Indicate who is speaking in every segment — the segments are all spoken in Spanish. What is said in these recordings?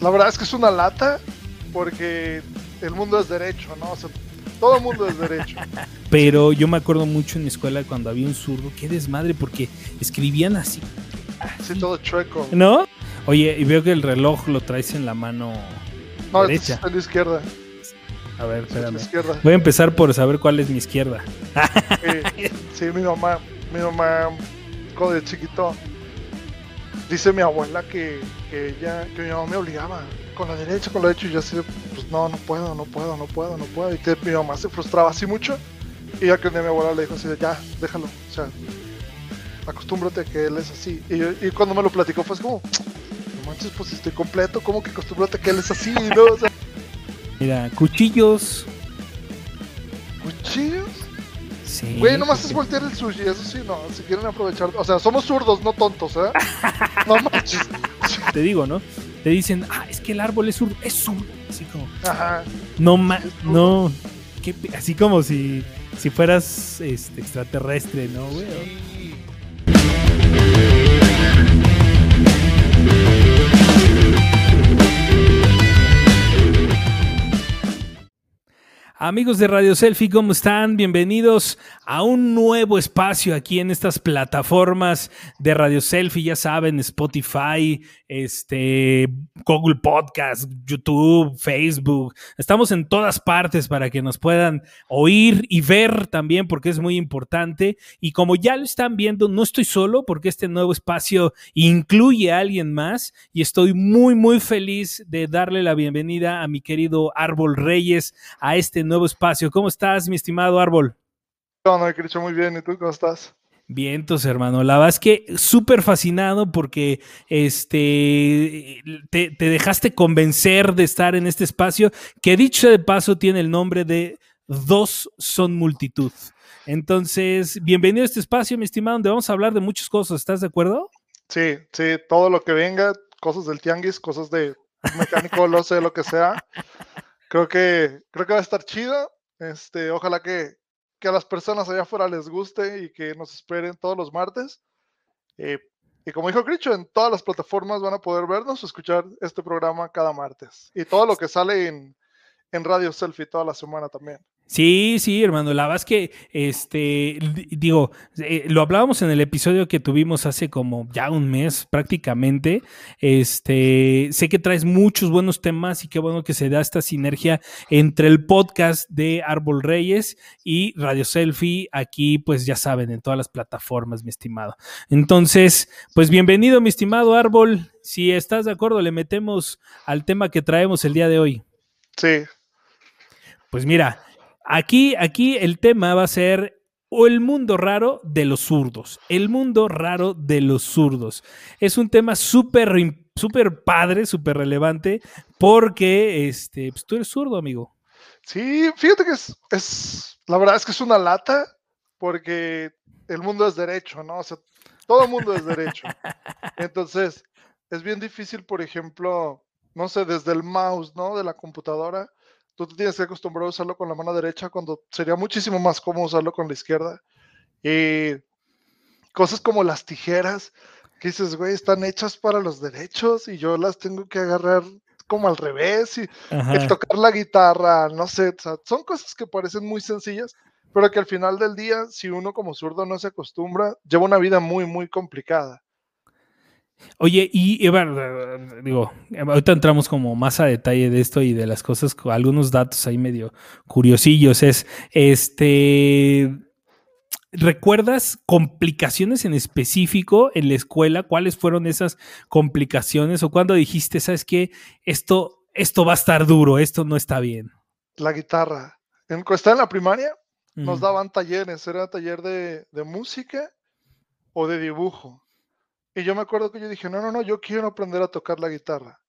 Speaker 1: la verdad es que es una lata porque el mundo es derecho, ¿no? O sea, todo el mundo es derecho.
Speaker 2: Pero yo me acuerdo mucho en mi escuela cuando había un zurdo, qué desmadre, porque escribían así.
Speaker 1: Sí, todo chueco.
Speaker 2: ¿No? Oye, y veo que el reloj lo traes en la mano
Speaker 1: No, este
Speaker 2: derecha.
Speaker 1: en la izquierda.
Speaker 2: A ver,
Speaker 1: está en
Speaker 2: espérame. Voy a empezar por saber cuál es mi izquierda.
Speaker 1: Sí, sí, mi mamá, mi mamá, cuando de chiquito, dice mi abuela que, que ella, que mi mamá me obligaba con la derecha, con la derecha, y yo así, de, pues no, no puedo, no puedo, no puedo, no puedo. Y que mi mamá se frustraba así mucho, y ya que un día mi abuela le dijo así, de, ya, déjalo, o sea, acostúmbrate a que él es así. Y, yo- y cuando me lo platicó fue así como, no manches, pues estoy completo, ¿cómo que acostúmbrate a que él es así? ¿no? O sea,
Speaker 2: Mira, cuchillos.
Speaker 1: cuchillos.
Speaker 2: Sí.
Speaker 1: Güey, nomás es voltear el sushi, eso sí, no, si quieren aprovechar. O sea, somos zurdos, no tontos, ¿eh? No manches.
Speaker 2: Te digo, ¿no? Te dicen, ah, es que el árbol es zurdo. Es zurdo. Así como,
Speaker 1: Ajá.
Speaker 2: no,
Speaker 1: zurdo.
Speaker 2: no. qué así como si, si fueras este, extraterrestre, ¿no, güey? Amigos de Radio Selfie, ¿cómo están? Bienvenidos a un nuevo espacio aquí en estas plataformas de Radio Selfie, ya saben, Spotify, este, Google Podcast, YouTube, Facebook. Estamos en todas partes para que nos puedan oír y ver también porque es muy importante. Y como ya lo están viendo, no estoy solo porque este nuevo espacio incluye a alguien más y estoy muy, muy feliz de darle la bienvenida a mi querido Árbol Reyes a este nuevo espacio. ¿Cómo estás, mi estimado Árbol?
Speaker 1: No, no, Cristo, muy bien. ¿Y tú cómo estás?
Speaker 2: Vientos, hermano. La verdad es que súper fascinado porque este te, te dejaste convencer de estar en este espacio, que dicho de paso tiene el nombre de Dos son multitud. Entonces, bienvenido a este espacio, mi estimado, donde vamos a hablar de muchas cosas. ¿Estás de acuerdo?
Speaker 1: Sí, sí, todo lo que venga, cosas del tianguis, cosas de mecánico, lo sé, lo que sea. Creo que, creo que va a estar chido. Este, ojalá que, que a las personas allá afuera les guste y que nos esperen todos los martes. Eh, y como dijo Cricho, en todas las plataformas van a poder vernos o escuchar este programa cada martes. Y todo lo que sale en, en Radio Selfie toda la semana también.
Speaker 2: Sí, sí, hermano. La verdad es que, este, di- digo, eh, lo hablábamos en el episodio que tuvimos hace como ya un mes prácticamente. Este, sé que traes muchos buenos temas y qué bueno que se da esta sinergia entre el podcast de Árbol Reyes y Radio Selfie. Aquí, pues ya saben, en todas las plataformas, mi estimado. Entonces, pues bienvenido, mi estimado Árbol. Si estás de acuerdo, le metemos al tema que traemos el día de hoy.
Speaker 1: Sí,
Speaker 2: Pues mira, aquí, aquí el tema va a ser o el mundo raro de los zurdos. El mundo raro de los zurdos. Es un tema súper súper padre, súper relevante, porque este, pues, tú eres zurdo, amigo.
Speaker 1: Sí, fíjate que es, es, la verdad es que es una lata porque el mundo es derecho, ¿no? O sea, todo el mundo es derecho. Entonces, es bien difícil, por ejemplo, no sé, desde el mouse, ¿no? De la computadora, tú te tienes que acostumbrar a usarlo con la mano derecha cuando sería muchísimo más cómodo usarlo con la izquierda. Y cosas como las tijeras, que dices, güey, están hechas para los derechos y yo las tengo que agarrar como al revés y el tocar la guitarra, no sé, o sea, son cosas que parecen muy sencillas, pero que al final del día, si uno como zurdo no se acostumbra, lleva una vida muy, muy complicada.
Speaker 2: Oye, y, eh, digo, ahorita entramos como más a detalle de esto y de las cosas, con algunos datos ahí medio curiosillos. Es, este, ¿recuerdas complicaciones en específico en la escuela? ¿Cuáles fueron esas complicaciones? ¿O cuando dijiste, sabes qué, esto, esto va a estar duro, esto no está bien?
Speaker 1: La guitarra. En, estaba en la primaria, nos daban talleres, era taller de, de música o de dibujo. Y yo me acuerdo que yo dije, no, no, no, yo quiero aprender a tocar la guitarra.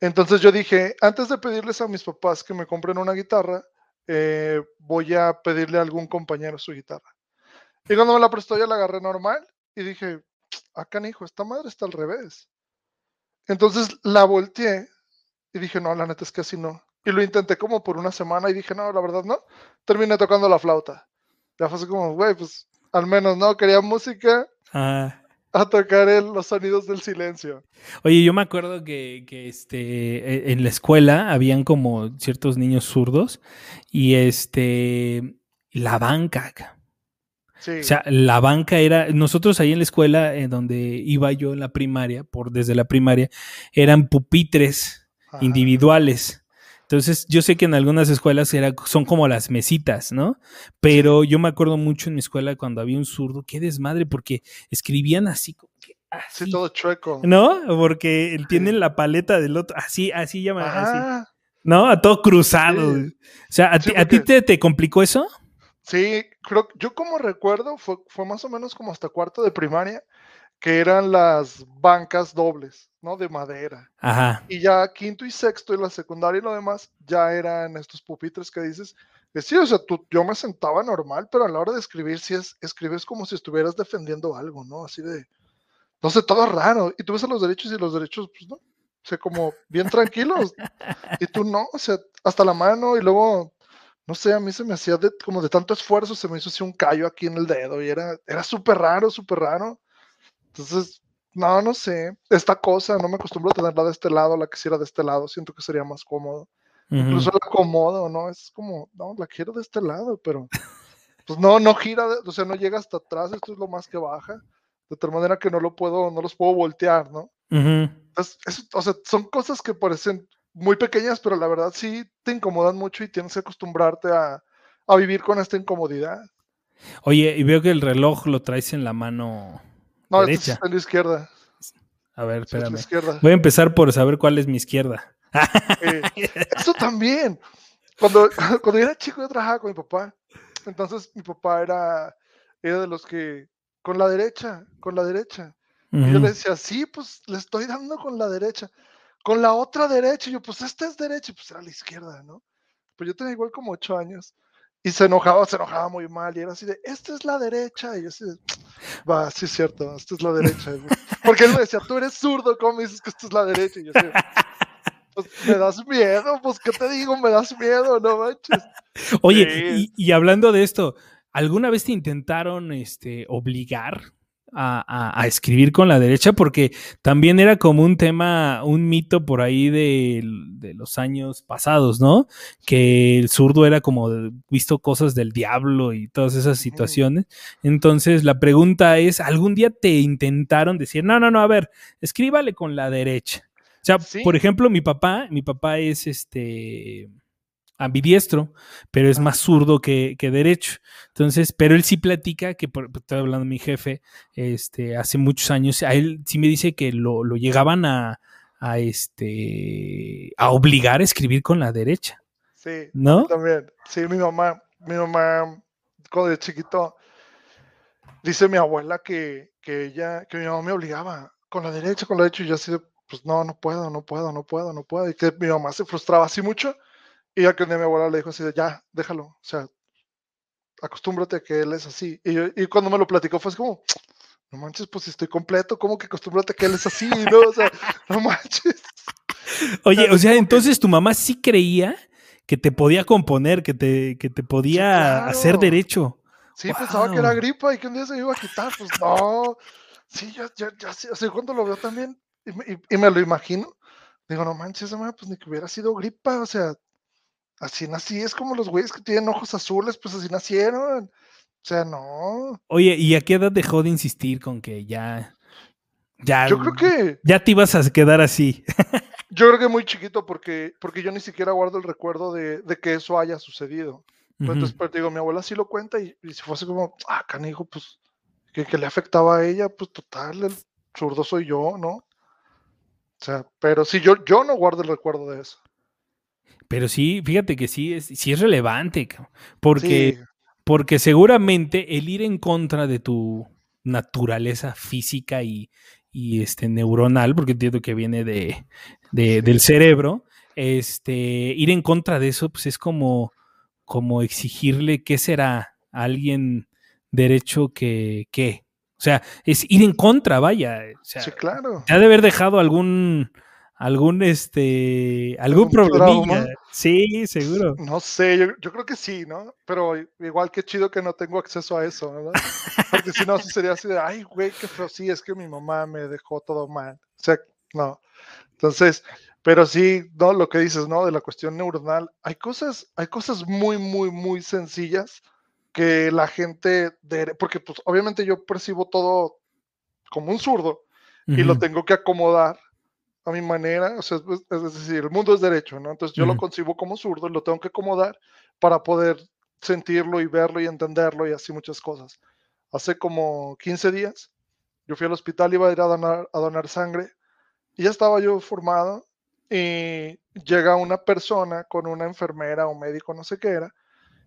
Speaker 1: Entonces yo dije, antes de pedirles a mis papás que me compren una guitarra, eh, voy a pedirle a algún compañero su guitarra. Y cuando me la prestó, ya la agarré normal y dije, acá, hijo, esta madre está al revés. Entonces la volteé y dije, no, la neta es que así no. Y lo intenté como por una semana y dije, no, la verdad no. Terminé tocando la flauta. Ya fue así como, güey, pues al menos no, quería música,
Speaker 2: Ah,
Speaker 1: a tocar el- los sonidos del silencio.
Speaker 2: Oye, yo me acuerdo que, que, este, e- en la escuela habían como ciertos niños zurdos y este, la banca. ca.
Speaker 1: Sí.
Speaker 2: O sea, la banca era, nosotros ahí en la escuela, en donde iba yo en la primaria, por desde la primaria, eran pupitres
Speaker 1: Ajá.
Speaker 2: individuales. Entonces, yo sé que en algunas escuelas era, son como las mesitas, ¿no? Pero yo me acuerdo mucho en mi escuela cuando había un zurdo, qué desmadre, porque escribían así, como que
Speaker 1: Sí, todo chueco.
Speaker 2: ¿no? Porque tienen la paleta del otro, así, así llaman, así,
Speaker 1: Ajá.
Speaker 2: ¿no? A todo cruzado.
Speaker 1: Sí.
Speaker 2: O sea, ¿a
Speaker 1: Sí,
Speaker 2: ti, a ti te, te complicó eso?
Speaker 1: Sí, creo, yo como recuerdo, fue, fue más o menos como hasta cuarto de primaria, que eran las bancas dobles, ¿no? De madera.
Speaker 2: Ajá.
Speaker 1: Y ya quinto y sexto y la secundaria y lo demás, ya eran estos pupitres que dices, que sí, o sea, tú, yo me sentaba normal, pero a la hora de escribir, sí es, escribes como si estuvieras defendiendo algo, ¿no? Así de, no sé, todo raro. Y tú ves a los derechos y los derechos, pues no, o sea, como bien tranquilos. y tú no, o sea, hasta la mano y luego, no sé, a mí se me hacía de, como de tanto esfuerzo, se me hizo así un callo aquí en el dedo y era, era súper raro, súper raro. Entonces, no, no sé, esta cosa, no me acostumbro a tenerla de este lado, la quisiera de este lado, siento que sería más cómodo. Incluso la acomodo, ¿no? Es como, no, la quiero de este lado, pero pues no, no gira, o sea, no llega hasta atrás, esto es lo más que baja, de tal manera que no lo puedo, no los puedo voltear, ¿no? Entonces, eso- o sea, son cosas que parecen muy pequeñas, pero la verdad sí te incomodan mucho y tienes que acostumbrarte a, a vivir con esta incomodidad.
Speaker 2: Oye, y veo que el reloj lo traes en la mano
Speaker 1: No, este
Speaker 2: derecha.
Speaker 1: en la izquierda.
Speaker 2: A ver,
Speaker 1: este es
Speaker 2: espérame.
Speaker 1: izquierda.
Speaker 2: Voy a empezar por saber cuál es mi izquierda.
Speaker 1: Eh, eso también. Cuando, cuando yo era chico, yo trabajaba con mi papá. Entonces, mi papá era, era de los que, con la derecha, con la derecha. Y yo le decía, sí, pues le estoy dando con la derecha. Con la otra derecha. Y yo, pues esta es derecha. Y pues era la izquierda, ¿no? Pues yo tenía igual como ocho años. Y se enojaba, se enojaba muy mal. Y era así de, esta es la derecha. Y yo así de, va, sí es cierto, esta es la derecha. Porque él me decía, tú eres zurdo, ¿cómo me dices que esta es la derecha? Y yo así, pues me das miedo, pues ¿qué te digo? Me das miedo, no manches.
Speaker 2: Oye,
Speaker 1: Sí.
Speaker 2: y, y hablando de esto, ¿alguna vez te intentaron este, obligar a, a- a escribir con la derecha? Porque también era como un tema, un mito por ahí de, de los años pasados, ¿no? Que el zurdo era como visto cosas del diablo y todas esas situaciones. Entonces, la pregunta es, ¿algún día te intentaron decir, no, no, no, a ver, escríbale con la derecha? O sea,
Speaker 1: Sí.
Speaker 2: por ejemplo, mi papá, mi papá es este ambidiestro, pero es más zurdo que, que derecho. Entonces, pero él sí platica que, por, estoy hablando de mi jefe, este, hace muchos años, a él sí me dice que lo, lo llegaban a, a, este, a obligar a escribir con la derecha,
Speaker 1: Sí,
Speaker 2: ¿no?
Speaker 1: también. Sí, mi mamá, mi mamá, cuando de chiquito, dice mi abuela que, que ella, que mi mamá me obligaba con la derecha, con la derecha, y yo así pues no, no puedo, no puedo, no puedo, no puedo. Y que mi mamá se frustraba así mucho, y ya que un día mi abuela le dijo así de, ya, déjalo, o sea, acostúmbrate a que él es así. Y, yo- y cuando me lo platicó fue así como, no manches, pues si estoy completo, ¿cómo que acostúmbrate a que él es así? No, o sea, no manches.
Speaker 2: Oye, o sea, entonces tu mamá sí creía que te podía componer, que te, que te podía hacer
Speaker 1: claro.
Speaker 2: derecho.
Speaker 1: Sí, pensaba que era gripa y que un día se iba a quitar, pues no. Sí, ya, ya, ya, sí, o sea, cuando lo veo también y me, y- y me lo imagino, digo, no manches, madre, pues ni que hubiera sido gripa, o sea, así nací, es como los güeyes que tienen ojos azules, pues así nacieron. O sea, no.
Speaker 2: Oye, ¿y a qué edad dejó de insistir con que ya, ya,
Speaker 1: Yo creo que,
Speaker 2: ya te ibas a quedar así?
Speaker 1: yo creo que muy chiquito porque, porque yo ni siquiera guardo el recuerdo de, de que eso haya sucedido. Entonces, te digo, mi abuela sí lo cuenta y, y si fuese como, ah, canijo, pues, que, que le afectaba a ella, pues total, el zurdo soy yo, ¿no? O sea, pero sí, yo, yo no guardo el recuerdo de eso.
Speaker 2: Pero sí, fíjate que sí es, sí es relevante, porque,
Speaker 1: Sí,
Speaker 2: porque seguramente el ir en contra de tu naturaleza física y, y, este neuronal, porque entiendo que viene de, de- del cerebro, este, ir en contra de eso, pues es como, como exigirle qué será a alguien derecho que qué. O sea, es ir en contra, vaya. O sea,
Speaker 1: sí, claro.
Speaker 2: te ha de haber dejado algún algún este algún problemilla. Sí, seguro.
Speaker 1: No sé, yo, creo que sí, ¿no? Pero igual que chido que no tengo acceso a eso, ¿verdad? Porque si no, sería así de, ay, güey, qué feo, sí, es que mi mamá me dejó todo mal. O sea, no. Entonces, pero sí, no, lo que dices, ¿no? De la cuestión neuronal, hay cosas, hay cosas muy, muy, muy sencillas que la gente, porque pues obviamente yo percibo todo como un zurdo y lo tengo que acomodar a mi manera, o sea, es, decir, el mundo es derecho, ¿no? Entonces yo lo concibo como zurdo y lo tengo que acomodar para poder sentirlo y verlo y entenderlo y así muchas cosas. Hace como 15 días, yo fui al hospital, iba a ir a donar, a donar sangre y ya estaba yo formado y llega una persona con una enfermera o médico, no sé qué era,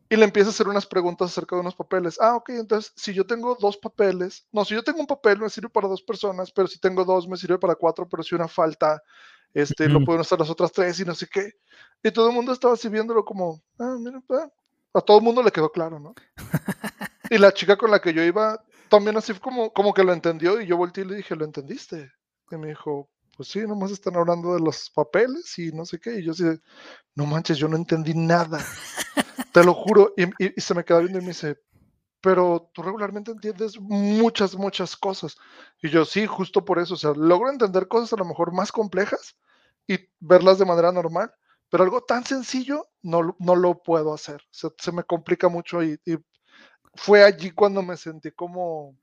Speaker 1: y le empieza a hacer unas preguntas acerca de unos papeles. Ah, ok, entonces si yo tengo dos papeles, no, si yo tengo un papel me sirve para dos personas, pero si tengo dos me sirve para cuatro, pero si una falta, este, lo pueden usar las otras tres y no sé qué. Y todo el mundo estaba así viéndolo como, ah, mira, ah". a todo el mundo le quedó claro, ¿no? y la chica con la que yo iba también así como, como que lo entendió y yo volteé y le dije, ¿lo entendiste? Y me dijo, pues sí, nomás están hablando de los papeles y no sé qué. Y yo así, no manches, yo no entendí nada. Te lo juro. Y, se me queda viendo y me dice, pero tú regularmente entiendes muchas, muchas cosas. Y yo sí, justo por eso. O sea, logro entender cosas a lo mejor más complejas y verlas de manera normal, pero algo tan sencillo no, no lo puedo hacer. Se, se me complica mucho y, y, fue allí cuando me sentí como,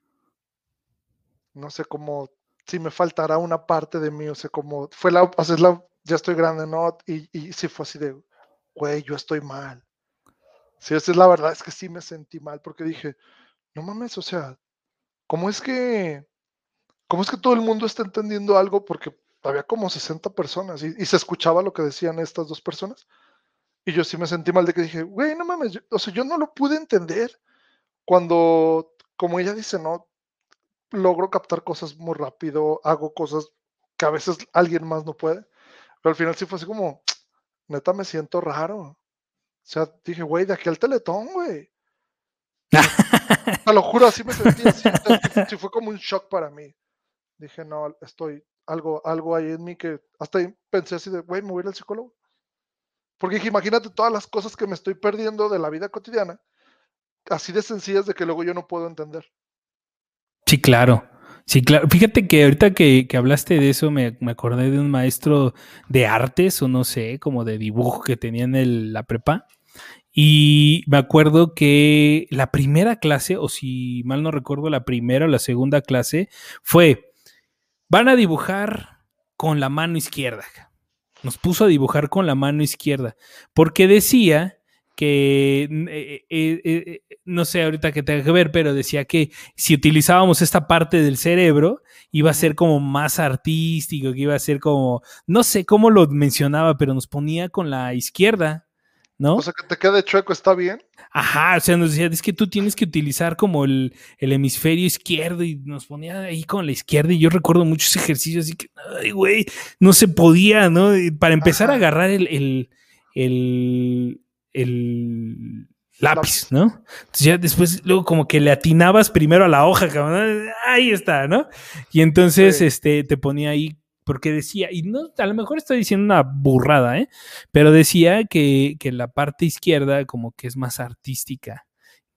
Speaker 1: no sé, como si me faltará una parte de mí. O sea, como fue la, o sea, la ya estoy grande, ¿no? Y, y sí fue así de, güey, yo estoy mal Sí, esa es la verdad, es que sí me sentí mal porque dije, no mames, o sea, ¿cómo es que, cómo es que todo el mundo está entendiendo algo? Porque había como 60 personas y, se escuchaba lo que decían estas dos personas. Y yo sí me sentí mal de que dije, güey, no mames, o sea, yo no lo pude entender cuando, como ella dice, no, logro captar cosas muy rápido, hago cosas que a veces alguien más no puede. Pero al final sí fue así como, neta, me siento raro. O sea, dije, güey, de aquel teletón, güey. Te lo juro, así me sentí. Así, sí, fue como un shock para mí. Dije, no, estoy, algo, algo ahí en mí que hasta ahí pensé así de, güey, me voy al psicólogo. Porque dije, imagínate todas las cosas que me estoy perdiendo de la vida cotidiana, así de sencillas de que luego yo no puedo entender.
Speaker 2: Sí, claro. Sí, claro. Fíjate que ahorita que, hablaste de eso, me, acordé de un maestro de artes, o no sé, como de dibujo que tenía en la prepa. Y me acuerdo que la primera clase, o si mal no recuerdo, la primera o la segunda clase, fue, van a dibujar con la mano izquierda. Nos puso a dibujar con la mano izquierda, porque decía que, eh, eh, eh, no sé ahorita que tenga que ver, pero decía que si utilizábamos esta parte del cerebro, iba a ser como más artístico, que iba a ser como, no sé cómo lo mencionaba, pero nos ponía con la izquierda. ¿no?
Speaker 1: O sea, que te quede chueco, ¿está bien?
Speaker 2: Ajá, o sea, nos decía, es que tú tienes que utilizar como el, hemisferio izquierdo y nos ponía ahí con la izquierda y yo recuerdo muchos ejercicios así que, ay, güey, no se podía, ¿no? Para empezar a agarrar el, el, lápiz, ¿no? Entonces ya después, luego como que le atinabas primero a la hoja, cabrón, ahí está, ¿no? Y entonces, este, te ponía ahí porque decía, y no, a lo mejor estoy diciendo una burrada, ¿eh? pero decía que, la parte izquierda como que es más artística,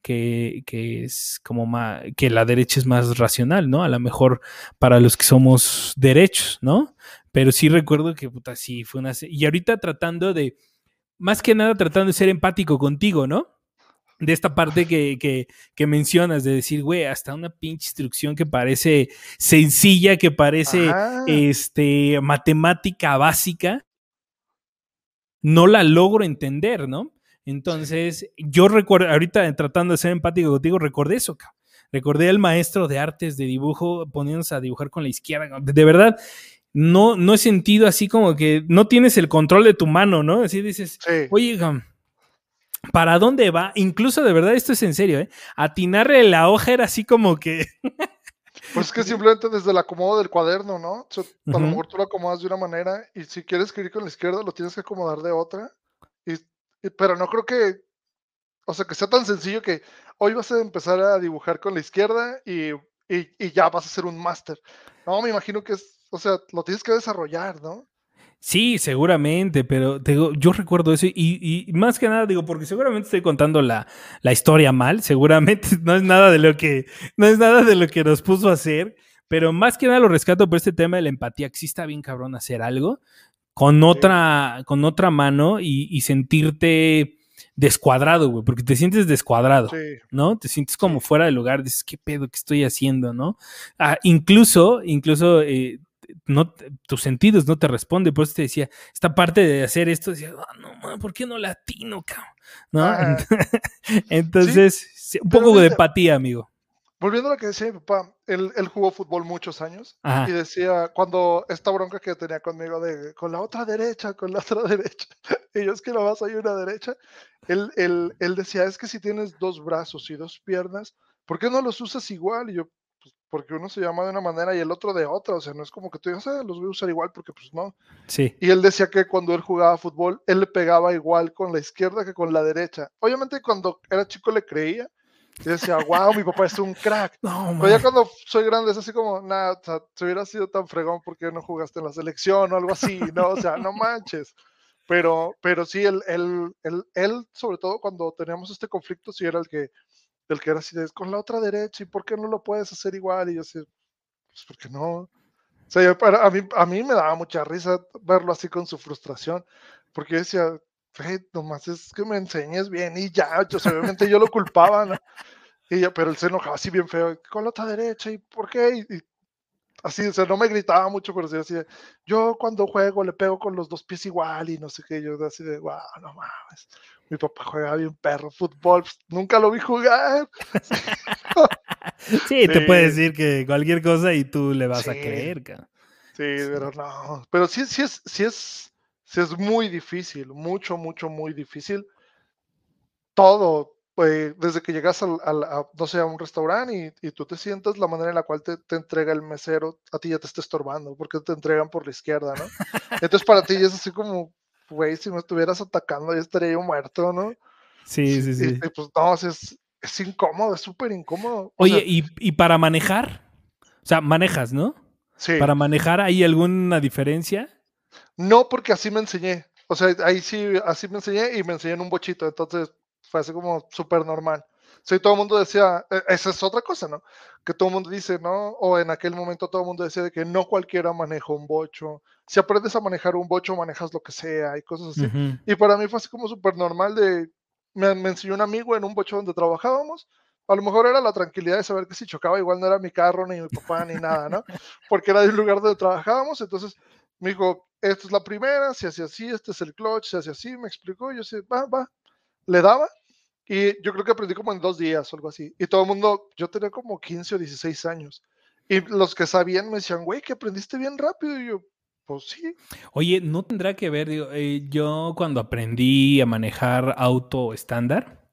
Speaker 2: que, es como más, que la derecha es más racional, ¿no? A lo mejor para los que somos derechos, ¿no? Pero sí recuerdo que, puta, sí, fue una... Y ahorita tratando de, más que nada tratando de ser empático contigo, ¿no? de esta parte que, mencionas, de decir, güey, hasta una pinche instrucción que parece sencilla, que parece este, matemática básica, no la logro entender, ¿no? Entonces, yo recuerdo, ahorita tratando de ser empático contigo, recordé eso, cabrón. Recordé al maestro de artes de dibujo poniéndose a dibujar con la izquierda. De verdad, no, no he sentido así como que no tienes el control de tu mano, ¿no? Así dices, oye, ¿Para dónde va? Incluso de verdad, esto es en serio, ¿eh? Atinarle la hoja era así como que.
Speaker 1: pues es que simplemente desde el acomodo del cuaderno, ¿no? a lo mejor tú lo acomodas de una manera y si quieres escribir con la izquierda lo tienes que acomodar de otra. Y, pero no creo que. O sea, que sea tan sencillo que hoy vas a empezar a dibujar con la izquierda y, y, y ya vas a hacer un máster. No, me imagino que es. O sea, lo tienes que desarrollar, ¿no?
Speaker 2: Sí, seguramente, pero digo, yo recuerdo eso y, y, más que nada digo, porque seguramente estoy contando la, la, historia mal, seguramente no es nada de lo que, no es nada de lo que nos puso a hacer, pero más que nada lo rescato por este tema de la empatía, que sí está bien cabrón hacer algo con otra, con otra mano y, y sentirte descuadrado, güey, porque te sientes descuadrado, ¿no? Te sientes como fuera de lugar, dices, ¿qué pedo que estoy haciendo, no? Ah, incluso, incluso eh, no, tus sentidos no te responden. Por eso te decía, esta parte de hacer esto, decía, ah, no, ¿por qué no latino, cabrón? ¿No? Entonces, un poco de empatía, amigo.
Speaker 1: Volviendo a lo que decía mi papá, él, jugó fútbol muchos años y decía, cuando esta bronca que tenía conmigo de con la otra derecha, con la otra derecha, y yo es que no vas hay una derecha, él, él, él decía, es que si tienes dos brazos y dos piernas, ¿por qué no los usas igual? Y yo, porque uno se llama de una manera y el otro de otra, o sea, no es como que tú digas, ah, los voy a usar igual porque pues no.
Speaker 2: Sí.
Speaker 1: Y él decía que cuando él jugaba fútbol, él le pegaba igual con la izquierda que con la derecha. Obviamente cuando era chico le creía, y decía, wow, mi papá es un crack. No, Pero ya cuando soy grande es así como, nada, o sea, si hubiera sido tan fregón porque no jugaste en la selección o algo así, ¿no? O sea, no manches. Pero, pero sí, él, él, él, él, sobre todo cuando teníamos este conflicto, sí era el que del que era así de, con la otra derecha, ¿y por qué no lo puedes hacer igual? Y yo así, pues porque no. O sea, a, mí, a mí me daba mucha risa verlo así con su frustración, porque yo decía, hey, nomás es que me enseñes bien y ya, yo, obviamente yo lo culpaba, ¿no? Y ya, pero él se enojaba así bien feo, con la otra derecha, ¿y por qué? Y, así, o sea, no me gritaba mucho, pero sí así, yo cuando juego le pego con los dos pies igual y no sé qué, yo así de, wow, no mames mi papá juega bien perro fútbol, pues, nunca lo vi jugar.
Speaker 2: sí, te puede decir que cualquier cosa y tú le vas a creer, cara.
Speaker 1: Sí, pero no, pero sí, sí es, sí es, sí es muy difícil, mucho, mucho, muy difícil. Todo, pues, desde que llegas al, a, no sé, a un restaurante y, y, tú te sientas, la manera en la cual te, te, entrega el mesero, a ti ya te está estorbando, porque te entregan por la izquierda, ¿no? Entonces para ti es así como, güey, si me estuvieras atacando, ya estaría yo muerto, ¿no?
Speaker 2: Sí, sí, sí.
Speaker 1: Y, pues no, es, es incómodo, es súper incómodo.
Speaker 2: Oye, ¿y, ¿y para manejar? O sea, manejas, ¿no?
Speaker 1: Sí.
Speaker 2: ¿Para manejar hay alguna diferencia?
Speaker 1: No, porque así me enseñé. O sea, ahí sí, así me enseñé y me enseñé en un bochito, entonces fue así como súper normal. Sí, todo el mundo decía, e, esa es otra cosa, ¿no? Que todo el mundo dice, ¿no? O en aquel momento todo el mundo decía de que no cualquiera maneja un bocho. Si aprendes a manejar un bocho, manejas lo que sea y cosas así. Y para mí fue así como súper normal de, me, me, enseñó un amigo en un bocho donde trabajábamos. A lo mejor era la tranquilidad de saber que si chocaba igual no era mi carro, ni mi papá, ni nada, ¿no? Porque era un lugar donde trabajábamos. Entonces me dijo, esta es la primera, se hace así, este es el clutch, se hace así, me explicó. Yo sé, va, va. Le daba y yo creo que aprendí como en dos días o algo así. Y todo el mundo, yo tenía como 15 o 16 años. Y los que sabían me decían, güey, que aprendiste bien rápido. Y yo, pues sí.
Speaker 2: Oye, ¿no tendrá que ver? Digo, eh, yo cuando aprendí a manejar auto estándar,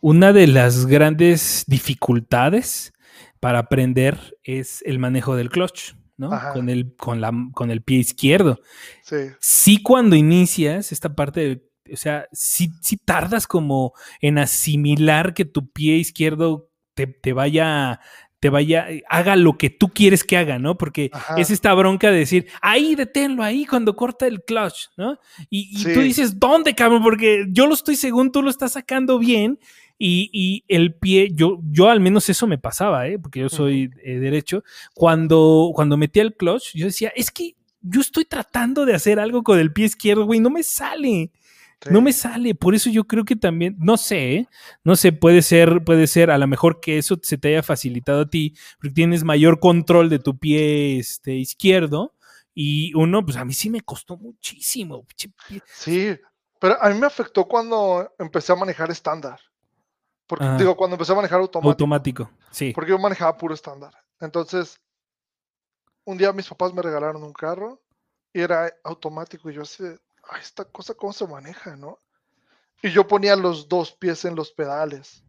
Speaker 2: una de las grandes dificultades para aprender es el manejo del clutch. ¿No? Con el, con, la, con el pie izquierdo.
Speaker 1: Sí.
Speaker 2: Sí, cuando inicias esta parte del o sea, si tardas como en asimilar que tu pie izquierdo te, vaya, te vaya, haga lo que tú quieres que haga, ¿no? Porque es esta bronca de decir, ahí deténlo, ahí cuando corta el clutch, ¿no? Y, tú dices, ¿dónde, cabrón? Porque yo lo estoy según tú lo estás sacando bien. Y, el pie, yo, yo al menos eso me pasaba, ¿eh? porque yo soy eh, derecho. Cuando, cuando metía el clutch, yo decía, es que yo estoy tratando de hacer algo con el pie izquierdo, güey, no me sale. No me sale, por eso yo creo que también, no sé, ¿eh? no sé, puede ser, puede ser a lo mejor que eso se te haya facilitado a ti, porque tienes mayor control de tu pie este, izquierdo, y uno, pues a mí sí me costó muchísimo.
Speaker 1: Sí, pero a mí me afectó cuando empecé a manejar estándar. Porque, digo, cuando empecé a manejar automático.
Speaker 2: Automático, sí.
Speaker 1: Porque yo manejaba puro estándar. Entonces, un día mis papás me regalaron un carro y era automático y yo así, esta cosa cómo se maneja, ¿no? Y yo ponía los dos pies en los pedales.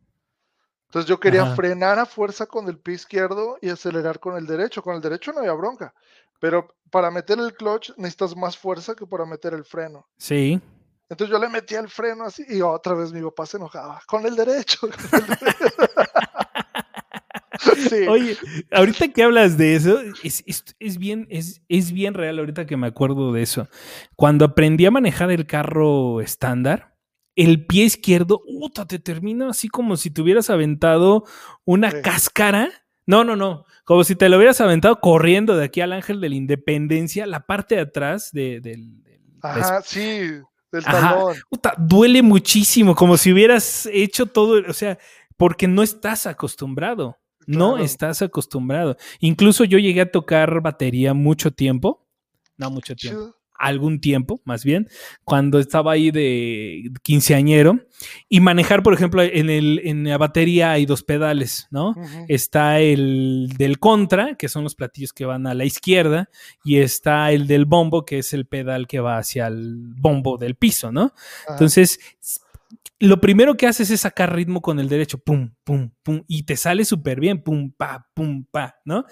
Speaker 1: Entonces yo quería frenar a fuerza con el pie izquierdo y acelerar con el derecho. Con el derecho no había bronca. Pero para meter el clutch necesitas más fuerza que para meter el freno.
Speaker 2: Sí.
Speaker 1: Entonces yo le metía el freno así y otra vez mi papá se enojaba. Con el derecho. Sí.
Speaker 2: Oye, ahorita que hablas de eso, es, es- es bien, es, es bien real ahorita que me acuerdo de eso. Cuando aprendí a manejar el carro estándar, el pie izquierdo, puta, te termina así como si te hubieras aventado una
Speaker 1: Sí.
Speaker 2: cáscara. No, no, no. Como si te lo hubieras aventado corriendo de aquí al Ángel de la Independencia, la parte de atrás de- del,
Speaker 1: Ajá, sí, del talón.
Speaker 2: Puta, duele muchísimo, como si hubieras hecho todo, o sea, porque no estás acostumbrado. No estás acostumbrado. Incluso yo llegué a tocar batería mucho tiempo. No mucho tiempo. Algún tiempo, más bien, cuando estaba ahí de quinceañero. Y manejar, por ejemplo, en, el, en la batería hay dos pedales, ¿no? Está el del contra, que son los platillos que van a la izquierda, y está el del bombo, que es el pedal que va hacia el bombo del piso, ¿no?
Speaker 1: Ajá.
Speaker 2: Entonces, lo primero que haces es sacar ritmo con el derecho, pum, pum, pum, y te sale súper bien, pum, pa, pum, pa, ¿no?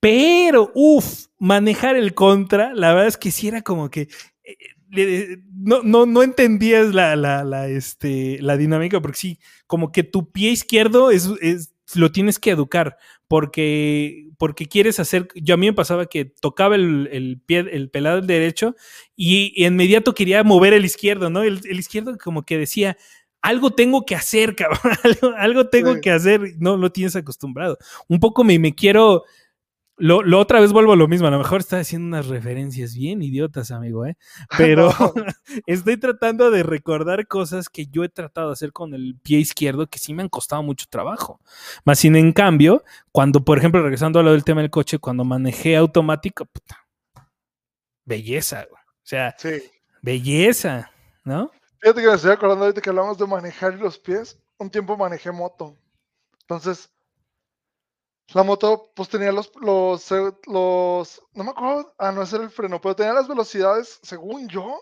Speaker 2: Pero, uff, manejar el contra, la verdad es que sí era como que eh, no, no, no entendías la, la, este, la dinámica, porque sí, como que tu pie izquierdo es, es- lo tienes que educar, porque, porque quieres hacer, yo a mí me pasaba que tocaba el, el pie, el pelado derecho, y, y inmediato quería mover el izquierdo, ¿no? El izquierdo como que decía, algo tengo que hacer, cabrón, algo, algo tengo
Speaker 1: Sí.
Speaker 2: que hacer, no lo tienes acostumbrado. Un poco me, me quiero, lo, lo otra vez vuelvo a lo mismo, a lo mejor está haciendo unas referencias bien idiotas, amigo, ¿eh? Pero estoy tratando de recordar cosas que yo he tratado de hacer con el pie izquierdo que sí me han costado mucho trabajo. Más sin en cambio, cuando, por ejemplo, regresando a lo del tema del coche, cuando manejé automático, puta, belleza, güey. O sea,
Speaker 1: Sí.
Speaker 2: belleza, ¿no?
Speaker 1: Fíjate que me estoy acordando ahorita que hablamos de manejar los pies. Un tiempo manejé moto. Entonces, la moto pues tenía los, los, eh, los, no me acuerdo, ah, no, ese era el freno, pero tenía las velocidades, según yo,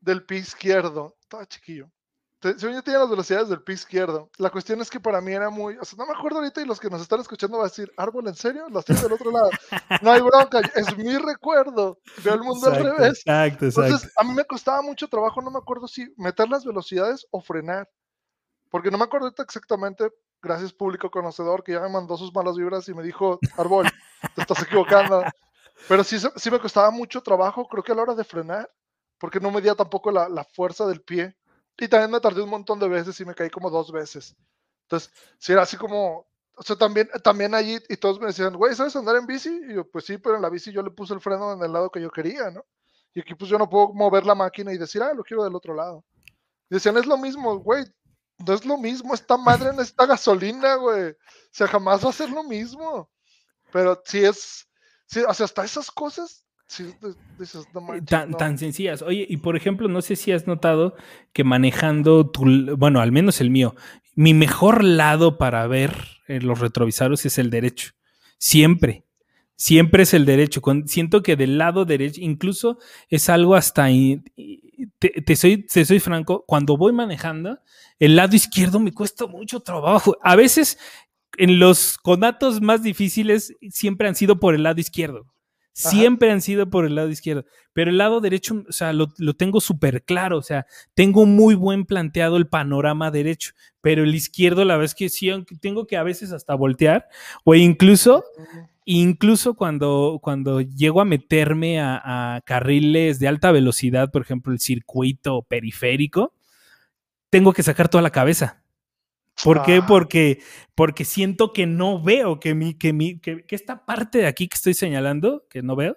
Speaker 1: del pie izquierdo. Estaba chiquillo. Según yo tenía las velocidades del pie izquierdo. La cuestión es que para mí era muy, o sea, no me acuerdo ahorita y los que nos están escuchando van a decir, árbol, ¿en serio? Las tienes del otro lado. No hay bronca, es mi recuerdo. Veo el mundo al revés.
Speaker 2: Exacto, exacto.
Speaker 1: Entonces, a mí me costaba mucho trabajo, no me acuerdo si meter las velocidades o frenar. Porque no me acuerdo ahorita exactamente, gracias público conocedor, que ya me mandó sus malas vibras y me dijo, Árbol, te estás equivocando. Pero sí, sí me costaba mucho trabajo, creo que a la hora de frenar, porque no medía tampoco la, la fuerza del pie. Y también me tardé un montón de veces y me caí como dos veces. Entonces, sí era así como, o sea, también, también allí, y todos me decían, güey, ¿sabes andar en bici? Y yo, pues sí, pero en la bici yo le puse el freno en el lado que yo quería, ¿no? Y aquí pues yo no puedo mover la máquina y decir, ah, lo quiero del otro lado. Y decían, es lo mismo, güey. No es lo mismo, esta madre necesita gasolina, güey. O sea, jamás va a ser lo mismo. Pero sí es, sí, o sea, hasta esas cosas, manches,
Speaker 2: Tan,
Speaker 1: no".
Speaker 2: tan sencillas. Oye, y por ejemplo, no sé si has notado que manejando tu, bueno, al menos el mío, mi mejor lado para ver eh, los retrovisores es el derecho. Siempre. Siempre es el derecho. Con- siento que del lado derecho, incluso es algo hasta. Te, te soy, te soy franco, cuando voy manejando, el lado izquierdo me cuesta mucho trabajo. A veces, en los conatos más difíciles, siempre han sido por el lado izquierdo. Siempre han sido por el lado izquierdo. Pero el lado derecho, o sea, lo, lo tengo súper claro. O sea, tengo muy buen planteado el panorama derecho. Pero el izquierdo, la es que sí, tengo que a veces hasta voltear. O incluso, incluso cuando, cuando llego a meterme a carriles de alta velocidad, por ejemplo, el circuito periférico, tengo que sacar toda la cabeza. ¿Por qué?
Speaker 1: Ah.
Speaker 2: Porque, porque siento que no veo, que, mi, que, mi, que, que esta parte de aquí que estoy señalando, que no veo,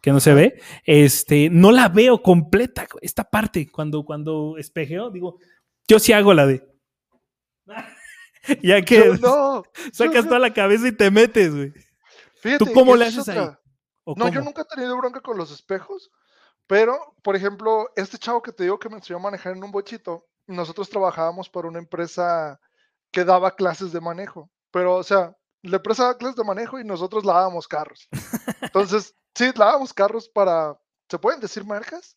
Speaker 2: que no se ve, este, no la veo completa. Esta parte, cuando, cuando espejeo, digo, yo sí hago la de. ya que
Speaker 1: no.
Speaker 2: sacas toda la cabeza y te metes, güey.
Speaker 1: Fíjate,
Speaker 2: cómo
Speaker 1: y
Speaker 2: le haces ahí?
Speaker 1: otra.
Speaker 2: ¿O
Speaker 1: No, yo
Speaker 2: cómo?
Speaker 1: nunca he tenido bronca con los espejos, pero, por ejemplo, este chavo que te digo que me enseñó a manejar en un bochito, nosotros trabajábamos para una empresa que daba clases de manejo, pero, o sea, la empresa daba clases de manejo y nosotros lavábamos carros. Entonces, sí, lavábamos carros para, ¿se pueden decir marcas?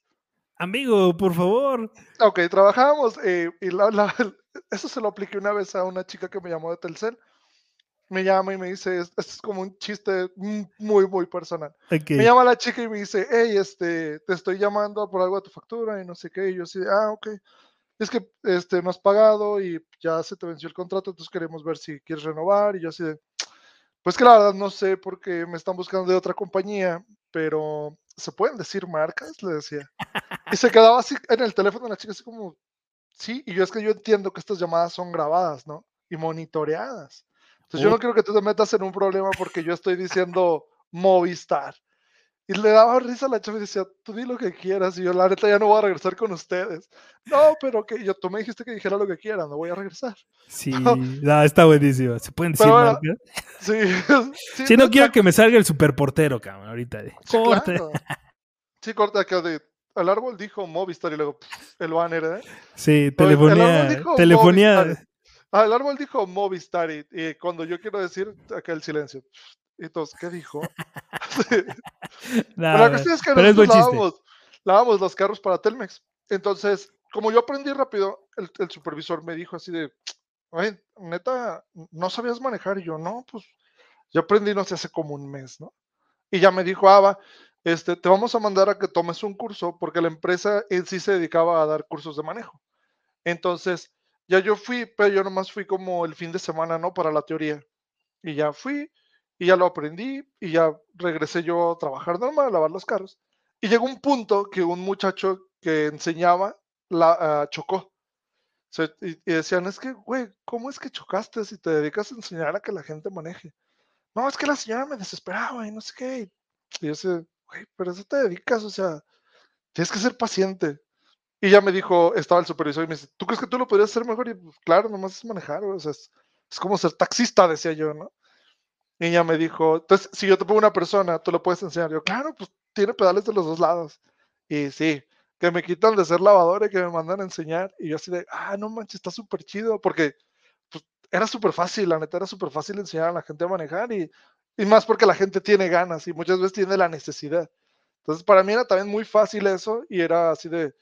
Speaker 2: Amigo, por favor.
Speaker 1: Ok, trabajábamos eh, y la- la- eso se lo apliqué una vez a una chica que me llamó de Telcel. Me llama y me dice, esto es como un chiste muy, muy personal.
Speaker 2: Ok.
Speaker 1: Me llama la chica y me dice, hey, este, te estoy llamando por algo de tu factura y no sé qué. Y yo así, ah, ok. Es que este, no has pagado y ya se te venció el contrato, entonces queremos ver si quieres renovar. Y yo así de, Pues que la verdad no sé porque me están buscando de otra compañía, pero ¿se pueden decir marcas? Le decía. Y se quedaba así en el teléfono la chica, así como, sí, y yo es que yo entiendo que estas llamadas son grabadas, ¿no? Y monitoreadas. Entonces yo no quiero que tú te metas en un problema porque yo estoy diciendo Movistar. Y le daba risa a la chava y decía, tú di lo que quieras. Y yo, la neta, ya no voy a regresar con ustedes. No, pero que yo, tú me dijiste que dijera lo que quiera, no voy a regresar.
Speaker 2: Sí, no, está buenísimo. Se pueden decir marcas?
Speaker 1: Sí.
Speaker 2: Sí, no quiero que me salga el superportero, cabrón, ahorita. de,
Speaker 1: Sí,
Speaker 2: corte.
Speaker 1: claro. Sí, corta acá de. El árbol dijo Movistar y luego pff, el banner, ¿eh?
Speaker 2: Sí,
Speaker 1: el-
Speaker 2: telefonía. Telefonía.
Speaker 1: Movistar. Ah, el árbol dijo Movistar y, y cuando yo quiero decir, acá el silencio. Todos, ¿qué dijo?
Speaker 2: Nah,
Speaker 1: la cuestión es que nosotros lavábamos, lavábamos los carros para Telmex. Entonces, como yo aprendí rápido, el, el supervisor me dijo así de, oye, neta, ¿no sabías manejar? Y yo, no, pues, yo aprendí, no sé, hace como un mes, ¿no? Y ya me dijo, ah, va, este, te vamos a mandar a que tomes un curso, porque la empresa en sí se dedicaba a dar cursos de manejo. Entonces, ya yo fui, pero yo nomás fui como el fin de semana, ¿no? Para la teoría. Y ya fui, y ya lo aprendí, y ya regresé yo a trabajar normal, a lavar los carros. Y llegó un punto que un muchacho que enseñaba la, ah, chocó. Se- y, y decían, es que, güey, ¿cómo es que chocaste si te dedicas a enseñar a que la gente maneje? No, es que la señora me desesperaba y no sé qué. Y yo sé, güey, pero eso te dedicas, o sea, tienes que ser paciente. Y ya me dijo, estaba el supervisor y me dice, ¿tú crees que tú lo podrías hacer mejor? Y pues, claro, nomás es manejar, o sea, es, es como ser taxista, decía yo, ¿no? Y ella me dijo, entonces, si yo te pongo una persona, tú lo puedes enseñar. Yo, claro, pues tiene pedales de los dos lados. Y sí, que me quitan de ser lavadora y que me mandan a enseñar. Y yo así de, ah, no manches, está súper chido, porque pues, era súper fácil, la neta, era súper fácil enseñar a la gente a manejar y, y más porque la gente tiene ganas y muchas veces tiene la necesidad. Entonces, para mí era también muy fácil eso y era así de,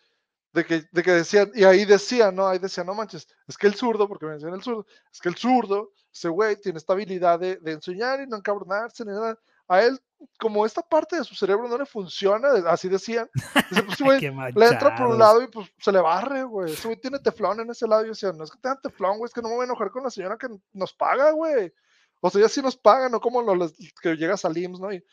Speaker 1: de que, de que decían, y ahí decían, ¿no? Ahí decían, no manches, es que el zurdo, porque me decían el zurdo, es que el zurdo, ese güey tiene esta habilidad de, de enseñar y no encabronarse ni nada. A él, como esta parte de su cerebro no le funciona, así decían, dice, pues, güey, le entra por un lado y pues se le barre, güey. Ese güey tiene teflón en ese lado. Y yo decía, no es que tenga teflón, güey, es que no me voy a enojar con la señora que nos paga, güey. O sea, ya sí nos pagan, no como los que llegas al IMSS, ¿no? Y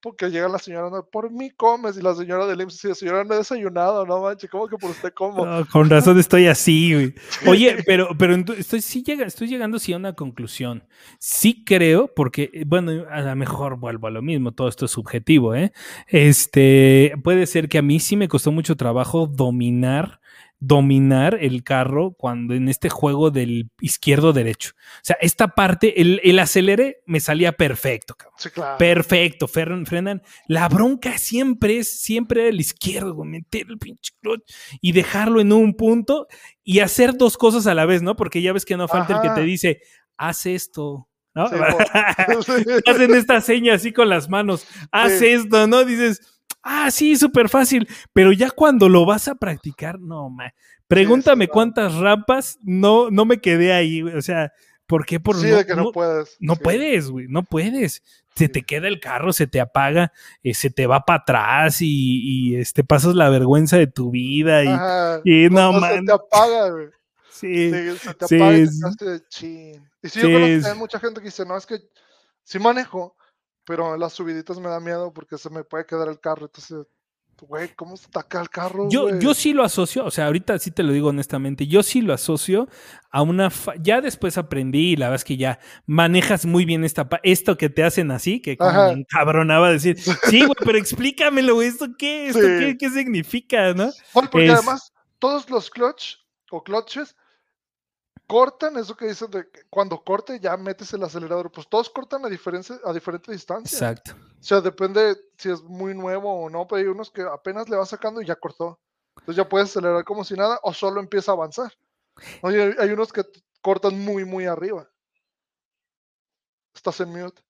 Speaker 1: porque llega la señora, no, por mí comes. Y la señora del IMSS dice, señora, no he desayunado, no manches, ¿cómo que por usted como?
Speaker 2: No, con razón estoy así, güey. Oye, pero, pero estoy, sí llega, estoy llegando sí a una conclusión. Sí creo, porque, eh, bueno, a lo mejor vuelvo a lo mismo, todo esto es subjetivo, ¿eh? Este, puede ser que a mí sí me costó mucho trabajo dominar, dominar el carro cuando en este juego del izquierdo-derecho. O sea, esta parte, el, el acelere me salía perfecto, cabrón.
Speaker 1: Sí, claro.
Speaker 2: Perfecto, fer- frenan. La bronca siempre es, siempre el izquierdo, güey, meter el pinche clutch y dejarlo en un punto y hacer dos cosas a la vez, ¿no? Porque ya ves que no falta el que te dice, haz esto, ¿no?
Speaker 1: Sí.
Speaker 2: Hacen esta seña así con las manos, haz
Speaker 1: Sí.
Speaker 2: esto, ¿no? Dices, ah, sí, súper fácil, pero ya cuando lo vas a practicar, no, ma. Pregúntame cuántas rampas no, no me quedé ahí, güey. o sea, ¿por qué? Por
Speaker 1: Sí, de que no, puedes.
Speaker 2: no
Speaker 1: sí.
Speaker 2: puedes, güey, no puedes. Se
Speaker 1: Sí.
Speaker 2: te queda el carro, se te apaga, eh, se te va para atrás y, y, este, pasas la vergüenza de tu vida. Y,
Speaker 1: Ajá.
Speaker 2: y no,
Speaker 1: se
Speaker 2: man.
Speaker 1: te apaga, güey.
Speaker 2: sí,
Speaker 1: Sí, se te
Speaker 2: sí,
Speaker 1: apaga y te de chin. Y sí, yo conozco también mucha gente que dice, no, es que sí manejo, pero las subiditas me da miedo porque se me puede quedar el carro. Entonces, güey, ¿cómo se taca el carro,
Speaker 2: Yo, yo sí lo asocio, o sea, ahorita sí te lo digo honestamente, yo sí lo asocio a una... fa- Ya después aprendí y la verdad es que ya manejas muy bien esta esto que te hacen así, que como me encabronaba decir, sí, güey, pero explícamelo, güey, ¿esto qué? ¿Esto
Speaker 1: Sí.
Speaker 2: qué, qué significa, no?
Speaker 1: Bueno, porque
Speaker 2: es-
Speaker 1: además todos los clutch o clutches cortan eso que dicen de que cuando corte ya metes el acelerador. Pues todos cortan a, diferencia, a diferente distancia.
Speaker 2: Exacto.
Speaker 1: O sea, depende si es muy nuevo o no, pero hay unos que apenas le va sacando y ya cortó. Entonces ya puedes acelerar como si nada o solo empieza a avanzar. Oye, hay- unos que cortan muy, muy arriba. Estás en mute.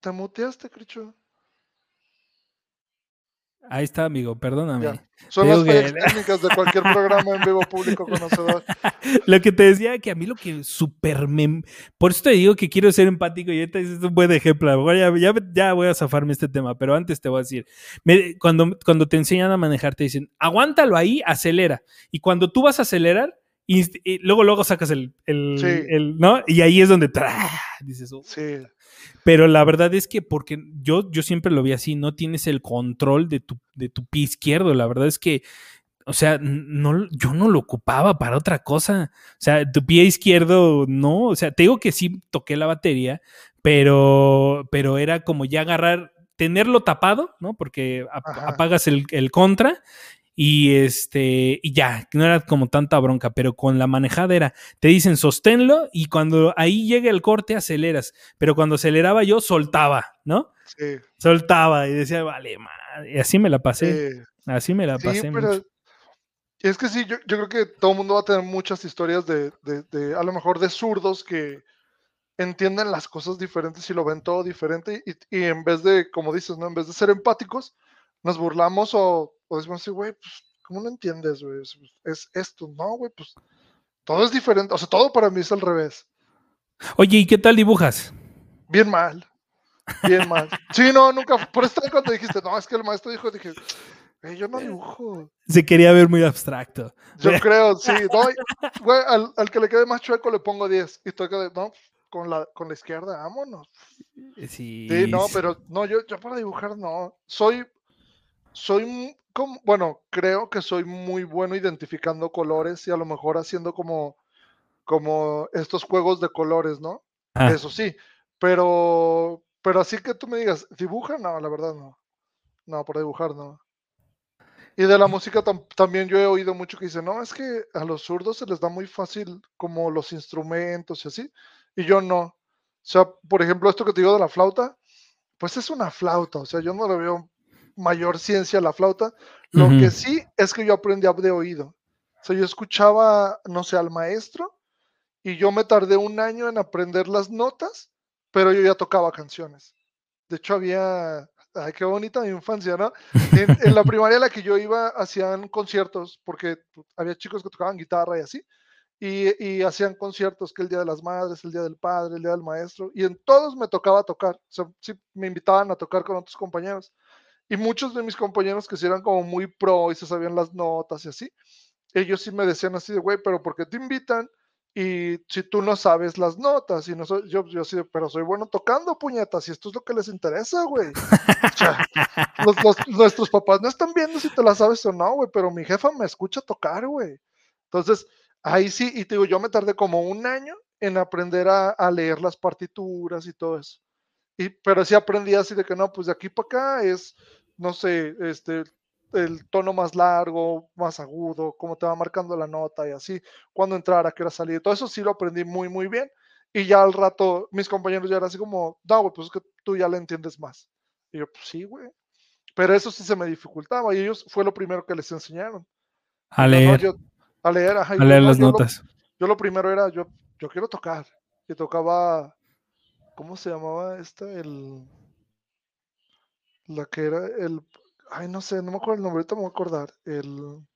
Speaker 1: Te muteaste, Cricho.
Speaker 2: Ahí está, amigo, perdóname.
Speaker 1: Ya. Son las
Speaker 2: que-
Speaker 1: técnicas de cualquier programa en vivo público conocedor.
Speaker 2: Lo que te decía que a mí lo que súper me... Por eso te digo que quiero ser empático y ahorita es un buen ejemplo. Ya, ya, ya voy a zafarme este tema, pero antes te voy a decir, me- cuando, cuando te enseñan a manejar te dicen, aguántalo ahí, acelera. Y cuando tú vas a acelerar, y luego, luego sacas el, el-
Speaker 1: Sí.
Speaker 2: el- ¿no? Y ahí es donde ¡tra! dices, "Oh".
Speaker 1: Sí,
Speaker 2: Pero la verdad es que porque yo, yo siempre lo vi así, no tienes el control de tu, de tu pie izquierdo. La verdad es que, o sea, no, yo no lo ocupaba para otra cosa. O sea, tu pie izquierdo no. O sea, te digo que sí toqué la batería, pero, pero era como ya agarrar, tenerlo tapado, ¿no? Porque ap-
Speaker 1: Ajá.
Speaker 2: apagas el, el contra. Y este, y ya, no era como tanta bronca, pero con la manejada era, te dicen sosténlo y cuando ahí llega el corte aceleras, pero cuando aceleraba yo soltaba, ¿no?
Speaker 1: sí,
Speaker 2: Soltaba y decía, vale, madre. Y así me la pasé,
Speaker 1: sí.
Speaker 2: así me la
Speaker 1: Sí,
Speaker 2: pasé.
Speaker 1: pero
Speaker 2: mucho.
Speaker 1: es que sí, yo, yo creo que todo el mundo va a tener muchas historias de, de- de, a lo mejor de zurdos que entienden las cosas diferentes y lo ven todo diferente y, y en vez de, como dices, ¿no? En vez de ser empáticos, nos burlamos o, o decimos así, güey, pues, ¿cómo no entiendes, güey? Es, es esto, no, güey, pues todo es diferente, o sea, todo para mí es al revés.
Speaker 2: Oye, ¿y qué tal dibujas?
Speaker 1: Bien mal, bien mal. Sí, no, nunca, por eso cuando dijiste, no, es que el maestro dijo, dije, "Güey, yo no dibujo.
Speaker 2: Se quería ver muy abstracto.
Speaker 1: Yo creo, sí. Güey, al, al que le quede más chueco le pongo 10. Y tú que no, con la, con la izquierda, vámonos.
Speaker 2: Sí,
Speaker 1: Sí, no, pero no, yo, yo para dibujar no. Soy, soy, como, bueno, creo que soy muy bueno identificando colores y a lo mejor haciendo como, como estos juegos de colores, ¿no?
Speaker 2: Ah,
Speaker 1: Eso sí. Pero, pero así que tú me digas, dibuja, no, la verdad no. No, para dibujar no. Y de la música tam- también yo he oído mucho que dicen, no, es que a los zurdos se les da muy fácil como los instrumentos y así. Y yo no. O sea, por ejemplo, esto que te digo de la flauta, pues es una flauta. O sea, yo no le veo mayor ciencia a la flauta. Lo que sí es que yo aprendí a- de oído. O sea, yo escuchaba, no sé, al maestro y yo me tardé un año en aprender las notas, pero yo ya tocaba canciones. De hecho, había, ay, qué bonita mi infancia, ¿no? En, en la primaria a la que yo iba, hacían conciertos, porque había chicos que tocaban guitarra y así, y, y hacían conciertos, que el Día de las Madres, el Día del Padre, el Día del Maestro, y en todos me tocaba tocar, o sea, sí, me invitaban a tocar con otros compañeros. Y muchos de mis compañeros que sí eran como muy pro y se sabían las notas y así, ellos sí me decían así de, güey, pero ¿por qué te invitan? Y si tú no sabes las notas, y no soy, yo, yo así de, pero soy bueno tocando puñetas, y esto es lo que les interesa, güey. O sea, los- los- nuestros papás no están viendo si te la sabes o no, güey, pero mi jefa me escucha tocar, güey. Entonces, ahí sí, y te digo, yo me tardé como un año en aprender a, a leer las partituras y todo eso. Y, pero sí aprendí así de que no, pues de aquí para acá es, no sé, este, el tono más largo, más agudo, cómo te va marcando la nota y así, cuándo entrar, a qué hora salir. Todo eso sí lo aprendí muy, muy bien. Y ya al rato mis compañeros ya eran así como, no, güey, pues es que tú ya le entiendes más. Y yo, pues sí, güey. Pero eso sí se me dificultaba y ellos fue lo primero que les enseñaron.
Speaker 2: a leer,
Speaker 1: yo- a leer, ajá,
Speaker 2: a
Speaker 1: yo,
Speaker 2: leer
Speaker 1: no,
Speaker 2: las
Speaker 1: lo-
Speaker 2: notas.
Speaker 1: yo lo primero era, yo, yo quiero tocar. Y tocaba, ¿cómo se llamaba esta? El, la que era el, ay, no sé, no me acuerdo el nombre, ahorita me voy a acordar. El,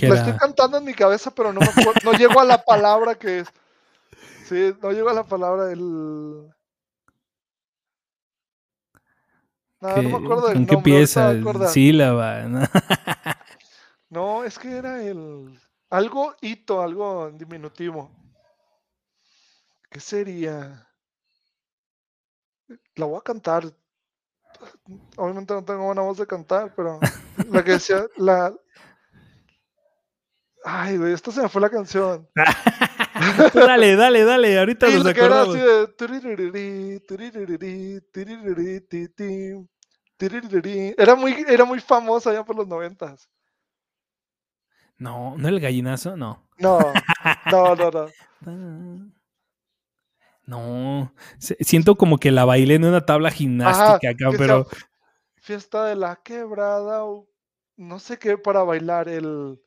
Speaker 1: la estoy cantando en mi cabeza, pero no me acuerdo, no llego a la palabra que es. Sí, no llego a la palabra, el... No, no me acuerdo del
Speaker 2: ¿con qué
Speaker 1: nombre,
Speaker 2: pieza?
Speaker 1: acordar.
Speaker 2: Sílaba, ¿no?
Speaker 1: No, es que era el, algo hito, algo en diminutivo. ¿Qué sería? La voy a cantar. Obviamente no tengo buena voz de cantar, pero la que decía, la... Ay, güey, esta se me fue la canción.
Speaker 2: Dale, dale, dale, ahorita
Speaker 1: Sí,
Speaker 2: nos acordamos.
Speaker 1: de... Era muy, era muy famosa ya por los noventas.
Speaker 2: No, no el gallinazo, no.
Speaker 1: No, no, no, no.
Speaker 2: No, siento como que la bailé en una tabla gimnástica acá,
Speaker 1: sea
Speaker 2: pero
Speaker 1: Fiesta de la quebrada o no sé qué para bailar, el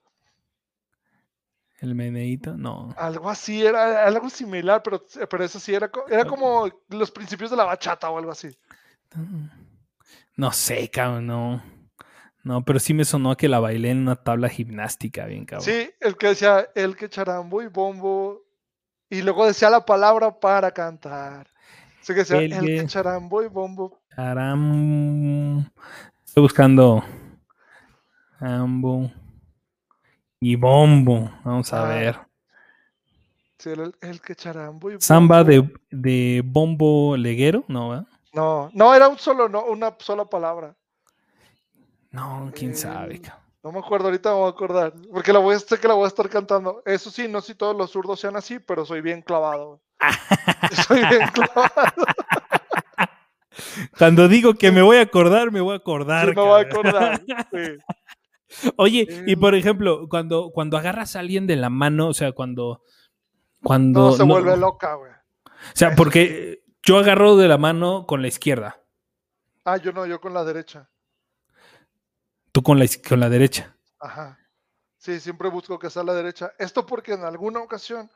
Speaker 2: el meneíto, no.
Speaker 1: algo así, era algo similar, pero, pero eso sí, era, era como los principios de la bachata o algo así.
Speaker 2: No sé, cabrón, no. No, pero sí me sonó a que la bailé en una tabla gimnástica, bien cabrón.
Speaker 1: Sí, el que decía el que charambo y bombo, y luego decía la palabra para cantar. Así que decía
Speaker 2: El
Speaker 1: el, que charambo y bombo.
Speaker 2: Aram... Estoy buscando. Ambo. Y bombo, vamos a
Speaker 1: Ah,
Speaker 2: ver.
Speaker 1: Sí, el, el que charambo y
Speaker 2: Samba
Speaker 1: bombo.
Speaker 2: de, de bombo leguero, ¿no? ¿verdad?
Speaker 1: No, no, era un solo, no, una sola palabra.
Speaker 2: No, quién sabe.
Speaker 1: Eh,
Speaker 2: cabrón.
Speaker 1: No me acuerdo, ahorita me voy a acordar. Porque la voy a, sé que la voy a estar cantando. Eso sí, no sé si todos los zurdos sean así, pero soy bien clavado. soy bien clavado.
Speaker 2: Cuando digo que me voy a acordar, me voy a
Speaker 1: Sí,
Speaker 2: acordar.
Speaker 1: me voy a acordar. sí.
Speaker 2: Oye, y por ejemplo, cuando, cuando agarras a alguien de la mano, o sea, cuando. cuando
Speaker 1: No se
Speaker 2: no-
Speaker 1: vuelve loca, güey.
Speaker 2: O sea, porque yo agarro de la mano con la izquierda,
Speaker 1: Ah, yo no, yo con la derecha.
Speaker 2: Tú con la, con la derecha.
Speaker 1: Ajá. Sí, siempre busco que sea la derecha. Esto porque en alguna ocasión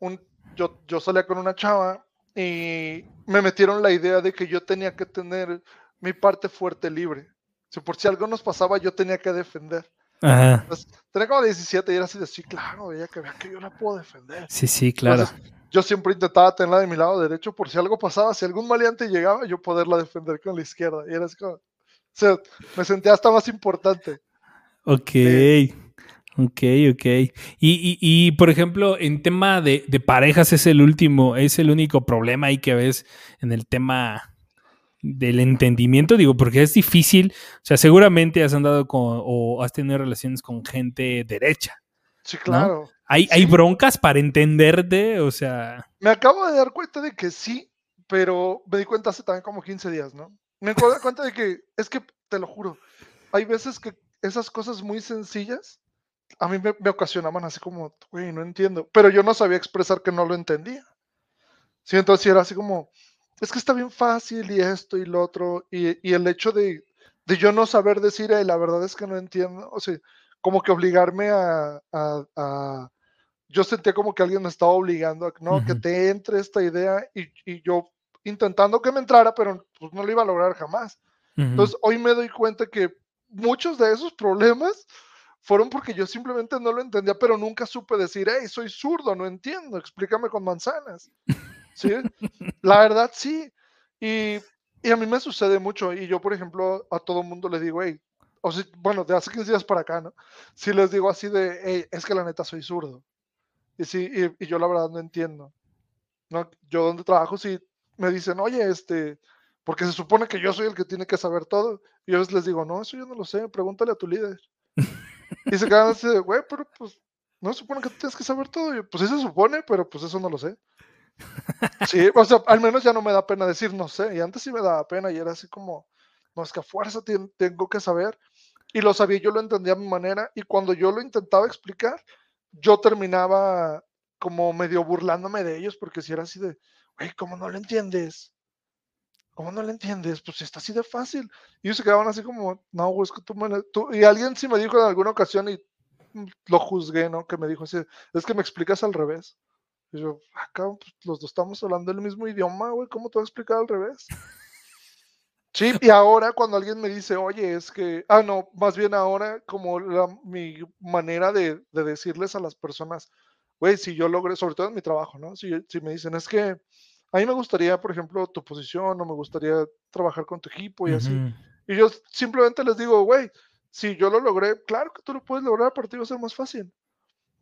Speaker 1: un, yo, yo salía con una chava y me metieron la idea de que yo tenía que tener mi parte fuerte libre. Si por si algo nos pasaba, yo tenía que defender.
Speaker 2: Ajá.
Speaker 1: Entonces, tenía como 17 y era así de sí, claro, ella que vea que yo la puedo defender.
Speaker 2: Sí, sí, claro.
Speaker 1: Entonces, yo siempre intentaba tenerla de mi lado derecho por si algo pasaba, si algún maleante llegaba, yo poderla defender con la izquierda. Y era así como, sea, me sentía hasta más importante.
Speaker 2: Ok. Ok, ok. Y, y, y, por ejemplo, en tema de, de parejas es el último, es el único problema ahí que ves en el tema del entendimiento, digo, porque es difícil, o sea, seguramente has andado con o has tenido relaciones con gente derecha.
Speaker 1: Sí, claro.
Speaker 2: Hay, hay
Speaker 1: Sí.
Speaker 2: broncas para entenderte, o sea,
Speaker 1: Me acabo de dar cuenta de que sí, pero me di cuenta hace también como 15 días, ¿no? Me dar cuenta de que, es que, te lo juro, hay veces que esas cosas muy sencillas a mí me, me ocasionaban así como, güey, no entiendo, pero yo no sabía expresar que no lo entendía. Sí, entonces era así como, es que está bien fácil y esto y lo otro, y, y el hecho de, de yo no saber decir, "Eh, la verdad es que no entiendo, o sea, como que obligarme a, a- a- yo sentía como que alguien me estaba obligando a que no, que
Speaker 2: Ujú.
Speaker 1: te entre esta idea y, y yo intentando que me entrara, pero pues no lo iba a lograr jamás.
Speaker 2: ujú,
Speaker 1: Entonces hoy me doy cuenta que muchos de esos problemas fueron porque yo simplemente no lo entendía, pero nunca supe decir, hey, soy zurdo, no entiendo, explícame con manzanas. ¿Sí? La verdad sí. Y, y a mí me sucede mucho. Y yo, por ejemplo, a todo mundo le digo, hey, o sea, bueno, de hace 15 días para acá, ¿no? Sí les digo así de, hey, es que la neta soy zurdo. Y sí, y, y yo la verdad no entiendo. ¿no? Yo donde trabajo sí me dicen, oye, este, porque se supone que yo soy el que tiene que saber todo. Y yo les digo, no, eso yo no lo sé, pregúntale a tu líder. y se quedan así de, güey, pero pues no se supone que tú tienes que saber todo. Y yo, pues sí se supone, pero pues eso no lo sé. Sí, o sea, al menos ya no me da pena decir no sé. Y antes sí me daba pena y era así como, no, es que a fuerza tengo que saber. Y lo sabía, yo lo entendía a mi manera. Y cuando yo lo intentaba explicar, yo terminaba como medio burlándome de ellos porque si era así de, güey, ¿cómo no lo entiendes? ¿Cómo no lo entiendes? Pues está así de fácil. Y ellos se quedaban así como, no, güey, es que tú me... la- tú-". Y alguien sí me dijo en alguna ocasión y mm, lo juzgué, ¿no? Que me dijo así, es que me explicas al revés. Y yo, acá los dos estamos hablando el mismo idioma, güey, ¿cómo te voy a explicar al revés? Sí, y ahora cuando alguien me dice, oye, es que, ah, no, más bien ahora como mi manera de, de decirles a las personas, güey, si yo logré, sobre todo en mi trabajo, ¿no? Si, si me dicen, es que a mí me gustaría, por ejemplo, tu posición o me gustaría trabajar con tu equipo y así. Y yo simplemente les digo, güey, si yo lo logré, claro que tú lo puedes lograr, para ti va a ser más fácil.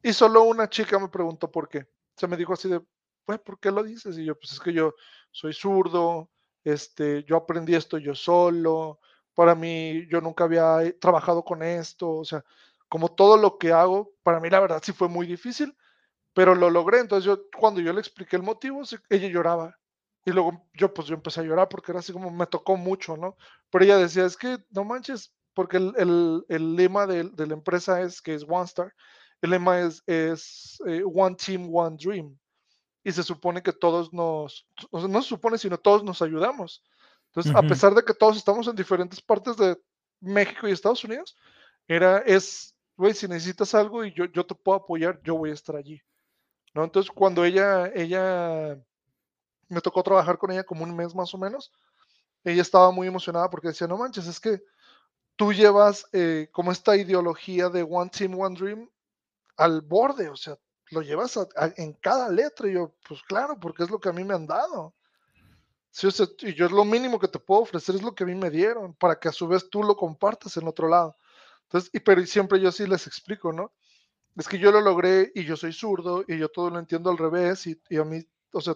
Speaker 1: Y solo una chica me preguntó por qué. Se me dijo así de, güey, ¿por qué lo dices? Y yo, pues es que yo soy zurdo, este, yo aprendí esto yo solo, para mí yo nunca había eh, trabajado con esto, o sea, como todo lo que hago, para mí la verdad sí fue muy difícil, pero lo logré. Entonces yo, cuando yo le expliqué el motivo, ella lloraba. Y luego yo, pues yo empecé a llorar porque era así como me tocó mucho, ¿no? Pero ella decía, es que no manches, porque el, el- el lema de, de la empresa es que es One Star, el lema es, es eh, One Team, One Dream. Y se supone que todos nos, o sea, no se supone, sino todos nos ayudamos. Entonces, a pesar de que todos estamos en diferentes partes de México y Estados Unidos, era, es, güey, si necesitas algo y yo, yo te puedo apoyar, yo voy a estar allí. ¿No? Entonces, cuando ella, ella, me tocó trabajar con ella como un mes más o menos, ella estaba muy emocionada porque decía, no manches, es que tú llevas eh, como esta ideología de One Team, One Dream al borde, o sea, lo llevas en cada letra. Y yo, pues claro, porque es lo que a mí me han dado. Y yo es lo mínimo que te puedo ofrecer, es lo que a mí me dieron, para que a su vez tú lo compartas en otro lado. Entonces, y, pero siempre yo sí les explico, ¿no? Es que yo lo logré y yo soy zurdo y yo todo lo entiendo al revés y, a mí, o sea,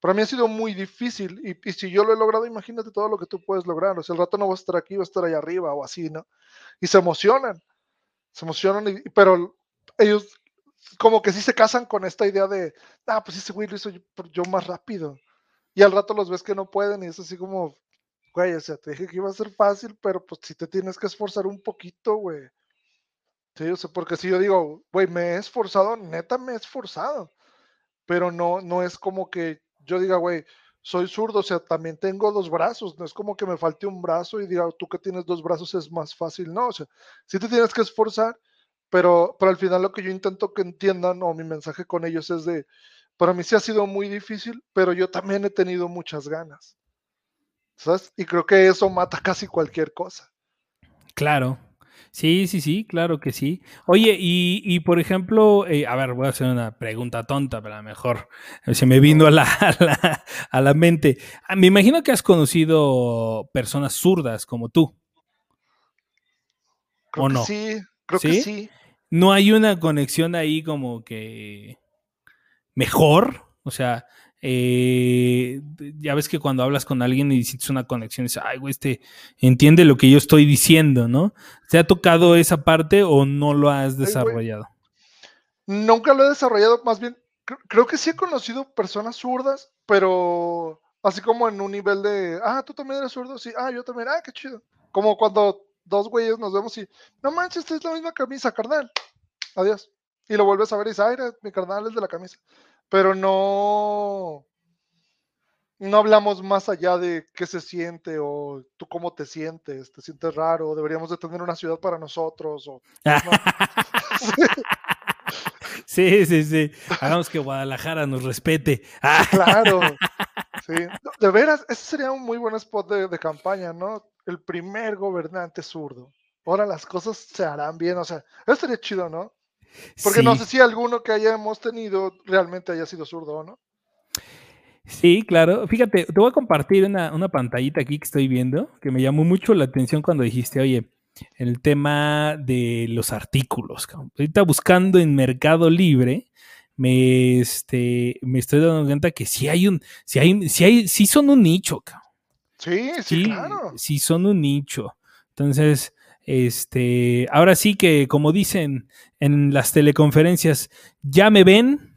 Speaker 1: para mí ha sido muy difícil y, si yo lo he logrado, imagínate todo lo que tú puedes lograr. O sea, el rato no va a estar aquí, va a estar allá arriba o así, ¿no? Y se emocionan, se emocionan, y, pero ellos como que sí se casan con esta idea de, ah, pues ese güey lo hizo yo, yo más rápido. Y al rato los ves que no pueden y es así como, güey, o sea, te dije que iba a ser fácil, pero pues si te tienes que esforzar un poquito, güey. Sí, o sea, porque si yo digo, güey, me he esforzado, neta me he esforzado, pero no, no es como que yo diga, güey, soy zurdo, o sea, también tengo dos brazos, no es como que me falte un brazo y diga, tú que tienes dos brazos es más fácil, no, o sea, sí te tienes que esforzar, pero, pero al final lo que yo intento que entiendan o mi mensaje con ellos es de, para mí sí ha sido muy difícil, pero yo también he tenido muchas ganas, ¿sabes? Y creo que eso mata casi cualquier cosa.
Speaker 2: Claro, Sí, sí, sí, claro que sí. Oye, y, y por ejemplo, eh, a ver, voy a hacer una pregunta tonta, pero a lo mejor se me vino a la, a la, a la mente. Ah, me imagino que has conocido personas zurdas como tú.
Speaker 1: Creo
Speaker 2: ¿O
Speaker 1: que
Speaker 2: no?
Speaker 1: sí, creo
Speaker 2: ¿Sí?
Speaker 1: que sí.
Speaker 2: ¿No hay una conexión ahí como que mejor? O sea, eh, ya ves que cuando hablas con alguien y sientes una conexión, dices, ay, güey, este entiende lo que yo estoy diciendo, ¿no? ¿Te ha tocado esa parte o no lo has desarrollado?
Speaker 1: Nunca lo he desarrollado, más bien, cr- creo que sí he conocido personas zurdas, pero así como en un nivel de, ah, tú también eres zurdo, sí, ah, yo también, ah, qué chido. Como cuando dos güeyes nos vemos y, no manches, esta es la misma camisa, carnal. Adiós. Y lo vuelves a ver y dices, ay, mi carnal es de la camisa. Pero no, no hablamos más allá de qué se siente o tú cómo te sientes, te sientes raro, deberíamos de tener una ciudad para nosotros o pues no.
Speaker 2: Sí, sí, sí. Hagamos que Guadalajara nos respete.
Speaker 1: Claro. Sí. De veras, ese sería un muy buen spot de, de campaña, ¿no? El primer gobernante zurdo. Ahora las cosas se harán bien, o sea, eso estaría chido, ¿no? Porque no
Speaker 2: sí.
Speaker 1: sé si alguno que hayamos tenido realmente haya sido zurdo o no.
Speaker 2: Sí, claro. Fíjate, te voy a compartir una, una pantallita aquí que estoy viendo, que me llamó mucho la atención cuando dijiste, oye, el tema de los artículos. Ahorita buscando en Mercado Libre, me, este, me estoy dando cuenta que sí hay un, sí hay, sí hay, sí son un nicho, cabrón.
Speaker 1: Sí, sí, claro.
Speaker 2: sí son un nicho. Entonces, este, ahora sí que, como dicen en las teleconferencias, ya me ven.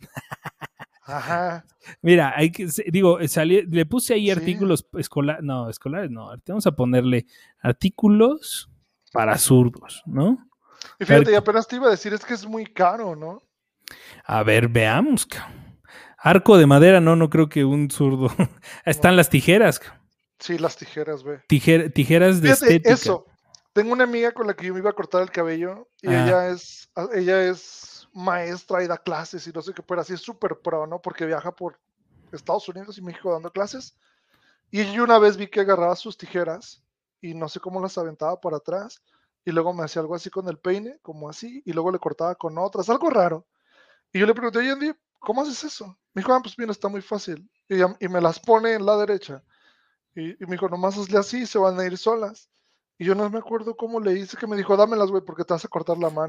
Speaker 1: Ajá.
Speaker 2: Mira, hay que, digo, salí- le puse ahí
Speaker 1: Sí.
Speaker 2: artículos escolares, no, escolares no, vamos a ponerle artículos para zurdos, ¿no?
Speaker 1: Y fíjate, y apenas te iba a decir, es que es muy caro, ¿no?
Speaker 2: A ver, veamos. Arco de madera, no, no creo que un zurdo. Están las tijeras.
Speaker 1: Sí, las tijeras, ve.
Speaker 2: Tijer- tijeras de
Speaker 1: Fíjate,
Speaker 2: estética.
Speaker 1: eso. Tengo una amiga con la que yo me iba a cortar el cabello y
Speaker 2: Ah.
Speaker 1: ella es a- ella es maestra y da clases y no sé qué, pero así es súper pro, ¿no? Porque viaja por Estados Unidos y México dando clases. Y yo una vez vi que agarraba sus tijeras y no sé cómo las aventaba para atrás y luego me hacía algo así con el peine, como así, y luego le cortaba con otras, algo raro. Y yo le pregunté, oye, Andy, ¿cómo haces eso? Me dijo, ah, pues mira, está muy fácil. Y, y me las pone en la derecha. Y, y me dijo, nomás hazle así, se van a ir solas. Y yo no me acuerdo cómo le hice, que me dijo, dámelas, güey, porque te vas a cortar la mano.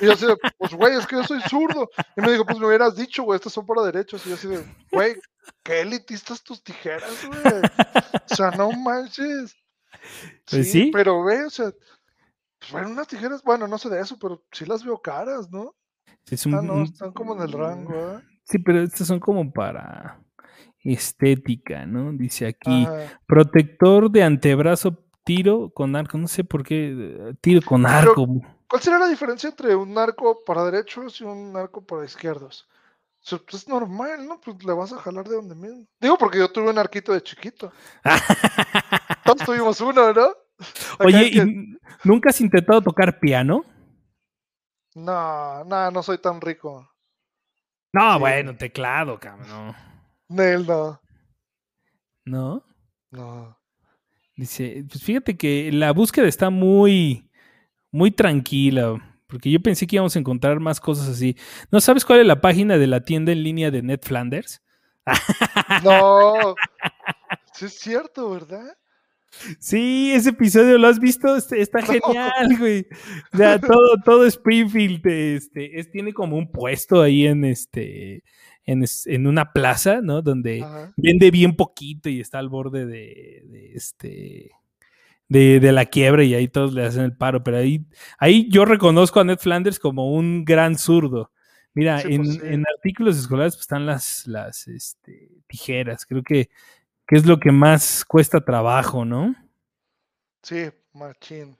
Speaker 1: Y yo así de, pues, güey, es que yo soy zurdo. Y me dijo, pues me hubieras dicho, güey, estas son para derechos. Y yo así de, güey, qué elitistas tus tijeras, güey. O sea, no manches.
Speaker 2: Pues sí.
Speaker 1: Pero, güey, o sea, pues bueno, unas tijeras, bueno, no sé de eso, pero sí las veo caras, ¿no?
Speaker 2: Es un-
Speaker 1: Ah, no, están como en el rango, ¿eh?
Speaker 2: Sí, pero estas son como para estética, ¿no? Dice aquí,
Speaker 1: Ajá.
Speaker 2: protector de antebrazo, tiro con arco. No sé por qué, eh, tiro con arco.
Speaker 1: ¿Cuál será la diferencia entre un arco para derechos y un arco para izquierdos? Pues es normal, ¿no? Pues le vas a jalar de donde mismo. Digo, porque yo tuve un arquito de chiquito. Todos tuvimos uno, ¿no? Acá
Speaker 2: Oye,
Speaker 1: el que-
Speaker 2: ¿y ¿nunca has intentado tocar piano?
Speaker 1: No, no, no soy tan rico.
Speaker 2: No,
Speaker 1: Sí.
Speaker 2: bueno, teclado, cabrón.
Speaker 1: Nel, no.
Speaker 2: ¿No?
Speaker 1: No.
Speaker 2: Dice, pues fíjate que la búsqueda está muy, muy tranquila, porque yo pensé que íbamos a encontrar más cosas así. ¿No sabes cuál es la página de la tienda en línea de Ned Flanders?
Speaker 1: No. Sí es cierto, ¿verdad?
Speaker 2: Sí, ese episodio lo has visto, Este- está genial, güey. O sea, todo, todo Springfield, este, es, tiene como un puesto ahí en este, en, en una plaza, ¿no? Donde
Speaker 1: Ajá.
Speaker 2: vende bien poquito y está al borde de, de este, de, de la quiebra y ahí todos le hacen el paro. Pero ahí, ahí yo reconozco a Ned Flanders como un gran zurdo. Mira,
Speaker 1: Sí,
Speaker 2: en,
Speaker 1: pues, sí.
Speaker 2: en artículos escolares pues, están las, las este, tijeras. Creo que, que es lo que más cuesta trabajo, ¿no?
Speaker 1: Sí, machín.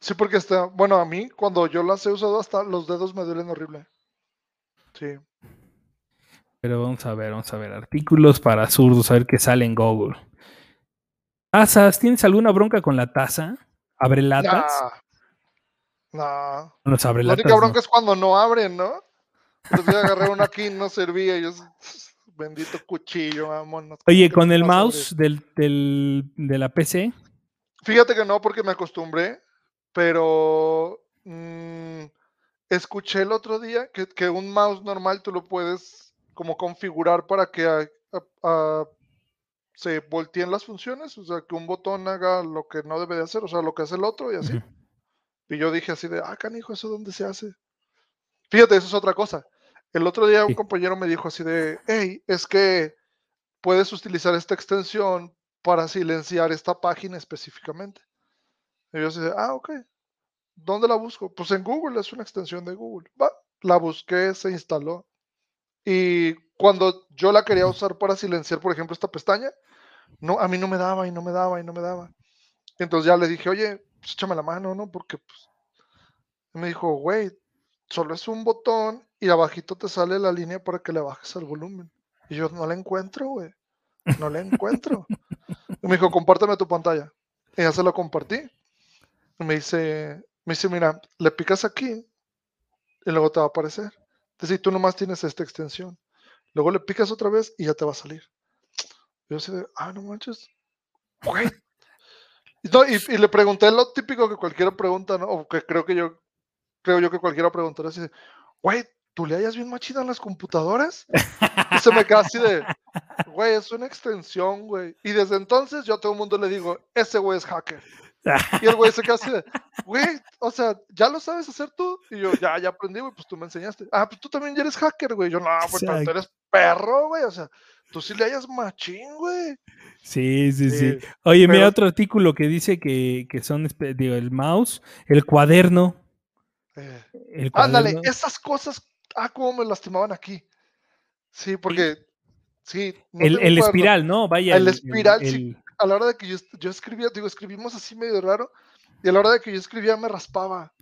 Speaker 1: Sí, porque está, bueno, a mí cuando yo las he usado hasta los dedos me duelen horrible. Sí.
Speaker 2: Pero vamos a ver, vamos a ver. Artículos para zurdos, a ver qué sale en Google. Tazas, ¿tienes alguna bronca con la taza? ¿Abre latas?
Speaker 1: Nah. Nah.
Speaker 2: Con Los abre
Speaker 1: La
Speaker 2: latas.
Speaker 1: única bronca es cuando no abren, ¿no? Pero si agarré una aquí y no servía yo, bendito cuchillo, vámonos.
Speaker 2: Oye,
Speaker 1: ¿cómo
Speaker 2: con el
Speaker 1: no
Speaker 2: mouse del, del- de la PC,
Speaker 1: Fíjate que no, porque me acostumbré, pero mm, escuché el otro día que, que un mouse normal tú lo puedes como configurar para que a- a- a- se volteen las funciones, o sea, que un botón haga lo que no debe de hacer, o sea, lo que hace el otro y así. Y yo dije así de, ah, canijo, ¿eso dónde se hace? Fíjate, eso es otra cosa. El otro día un
Speaker 2: Sí.
Speaker 1: compañero me dijo así de, hey, es que puedes utilizar esta extensión para silenciar esta página específicamente. Y yo así de, ah, ok. ¿Dónde la busco? Pues en Google, es una extensión de Google. Va, la busqué, se instaló. Y cuando yo la quería usar para silenciar, por ejemplo, esta pestaña, no, a mí no me daba y no me daba y no me daba. Entonces ya le dije, oye, pues échame la mano, ¿no? Porque pues, me dijo, güey, solo es un botón y abajito te sale la línea para que le bajes el volumen. Y yo no la encuentro, güey. No la encuentro. y me dijo, compárteme tu pantalla. Y ya se lo compartí. Y me dice, me dice, mira, le picas aquí y luego te va a aparecer. Dice, y tú nomás tienes esta extensión. Luego le picas otra vez y ya te va a salir. Yo así de, ah, no manches. Güey. Y, no, y le pregunté lo típico que cualquiera pregunta, ¿no? O que creo que yo, creo yo que cualquiera preguntará así de, güey, ¿tú le hayas bien machida en las computadoras? Y se me queda así de, güey, es una extensión, güey. Y desde entonces yo a todo el mundo le digo, ese güey es hacker. Y el güey se queda así de, güey, o sea, ¿ya lo sabes hacer tú? Y yo, ya, ya aprendí, güey, pues tú me enseñaste. Ah, pues tú también ya eres hacker, güey. Yo, no, güey, pero tú eres perro, güey. O sea, tú sí le hayas machín, güey.
Speaker 2: Sí, sí, sí.
Speaker 1: Sí,
Speaker 2: Oye, mira otro artículo que dice que, que son, digo, el mouse, el cuaderno.
Speaker 1: Eh,
Speaker 2: El
Speaker 1: Ándale, esas cosas, ah, cómo me lastimaban aquí. Sí, porque, sí. no
Speaker 2: el, el espiral, ¿no? Vaya.
Speaker 1: El espiral, sí. A la hora de que yo, yo escribía, digo, escribimos así medio raro, y a la hora de que yo escribía me raspaba.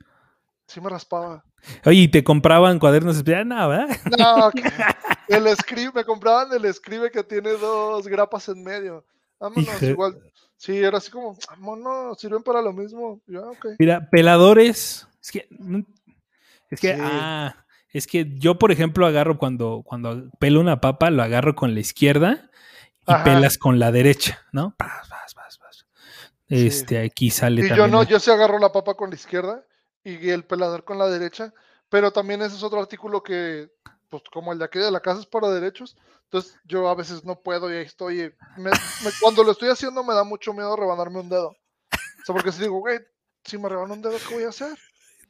Speaker 1: Sí me raspaba.
Speaker 2: Oye, ¿y te compraban cuadernos espirales? No, ¿verdad?
Speaker 1: No, que- el escribe, me compraban el escribe que tiene dos grapas en medio. Vámonos,
Speaker 2: Hijo.
Speaker 1: igual. Sí, era así como, vámonos, sirven para lo mismo. Y yo, "Ah, ok.
Speaker 2: Mira, peladores. Es que. Es que.
Speaker 1: Sí.
Speaker 2: Ah. Es que yo, por ejemplo, agarro cuando, cuando pelo una papa, lo agarro con la izquierda
Speaker 1: Ajá.
Speaker 2: pelas con la derecha, ¿no? Pas, pas, pas.
Speaker 1: Sí.
Speaker 2: Este, aquí sale
Speaker 1: Y yo
Speaker 2: también.
Speaker 1: no,
Speaker 2: la-
Speaker 1: yo sí agarro la papa con la izquierda y el pelador con la derecha, pero también ese es otro artículo que, pues como el de aquí de la casa es para derechos, entonces yo a veces no puedo y ahí estoy. y me- me- cuando lo estoy haciendo me da mucho miedo rebanarme un dedo. O sea, porque si digo, güey, si me rebano un dedo, ¿qué voy a hacer?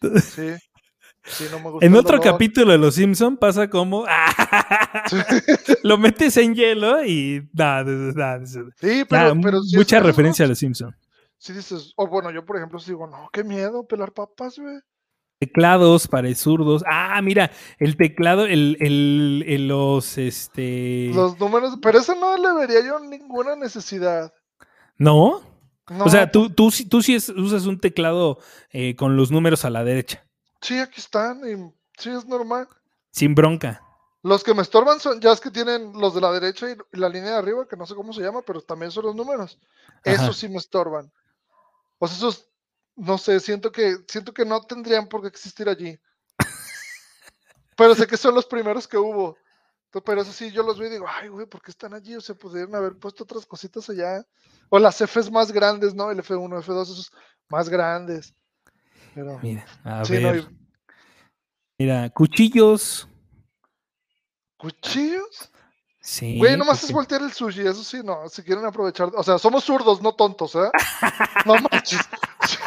Speaker 1: Sí, sí, no me gusta.
Speaker 2: En otro capítulo de Los Simpson pasa como lo metes en hielo y nada, nada,
Speaker 1: Sí,
Speaker 2: ya,
Speaker 1: pero, es-
Speaker 2: mucha
Speaker 1: esas
Speaker 2: referencia a Los Simpson.
Speaker 1: Sí dices, o bueno, yo por ejemplo digo, no, qué miedo pelar papas, güey.
Speaker 2: Teclados para zurdos. Ah, mira, el teclado, el, el, el- los este.
Speaker 1: Los números, pero eso no le vería yo ninguna necesidad.
Speaker 2: ¿No?
Speaker 1: No,
Speaker 2: o sea, tú, tú, sí- tú sí es- usas un teclado eh, con los números a la derecha,
Speaker 1: Sí, aquí están y sí es normal.
Speaker 2: sin bronca.
Speaker 1: Los que me estorban son ya es que tienen los de la derecha y la línea de arriba, que no sé cómo se llama, pero también son los números.
Speaker 2: Ajá.
Speaker 1: Esos sí me estorban. O sea, esos, no sé, siento que, siento que no tendrían por qué existir allí. Pero sé que son los primeros que hubo. Pero eso sí, yo los veo y digo, ay, güey, ¿por qué están allí? O sea, pudieron haber puesto otras cositas allá. O las Fs más grandes, ¿no? El F1, F2, esos más grandes. Pero,
Speaker 2: Mira, a
Speaker 1: sí,
Speaker 2: ver. Mira, cuchillos.
Speaker 1: ¿Cuchillos?
Speaker 2: Sí.
Speaker 1: Güey, nomás
Speaker 2: porque-
Speaker 1: es voltear el sushi, eso sí, no, si quieren aprovechar. O sea, somos zurdos, no tontos, ¿eh? No manches.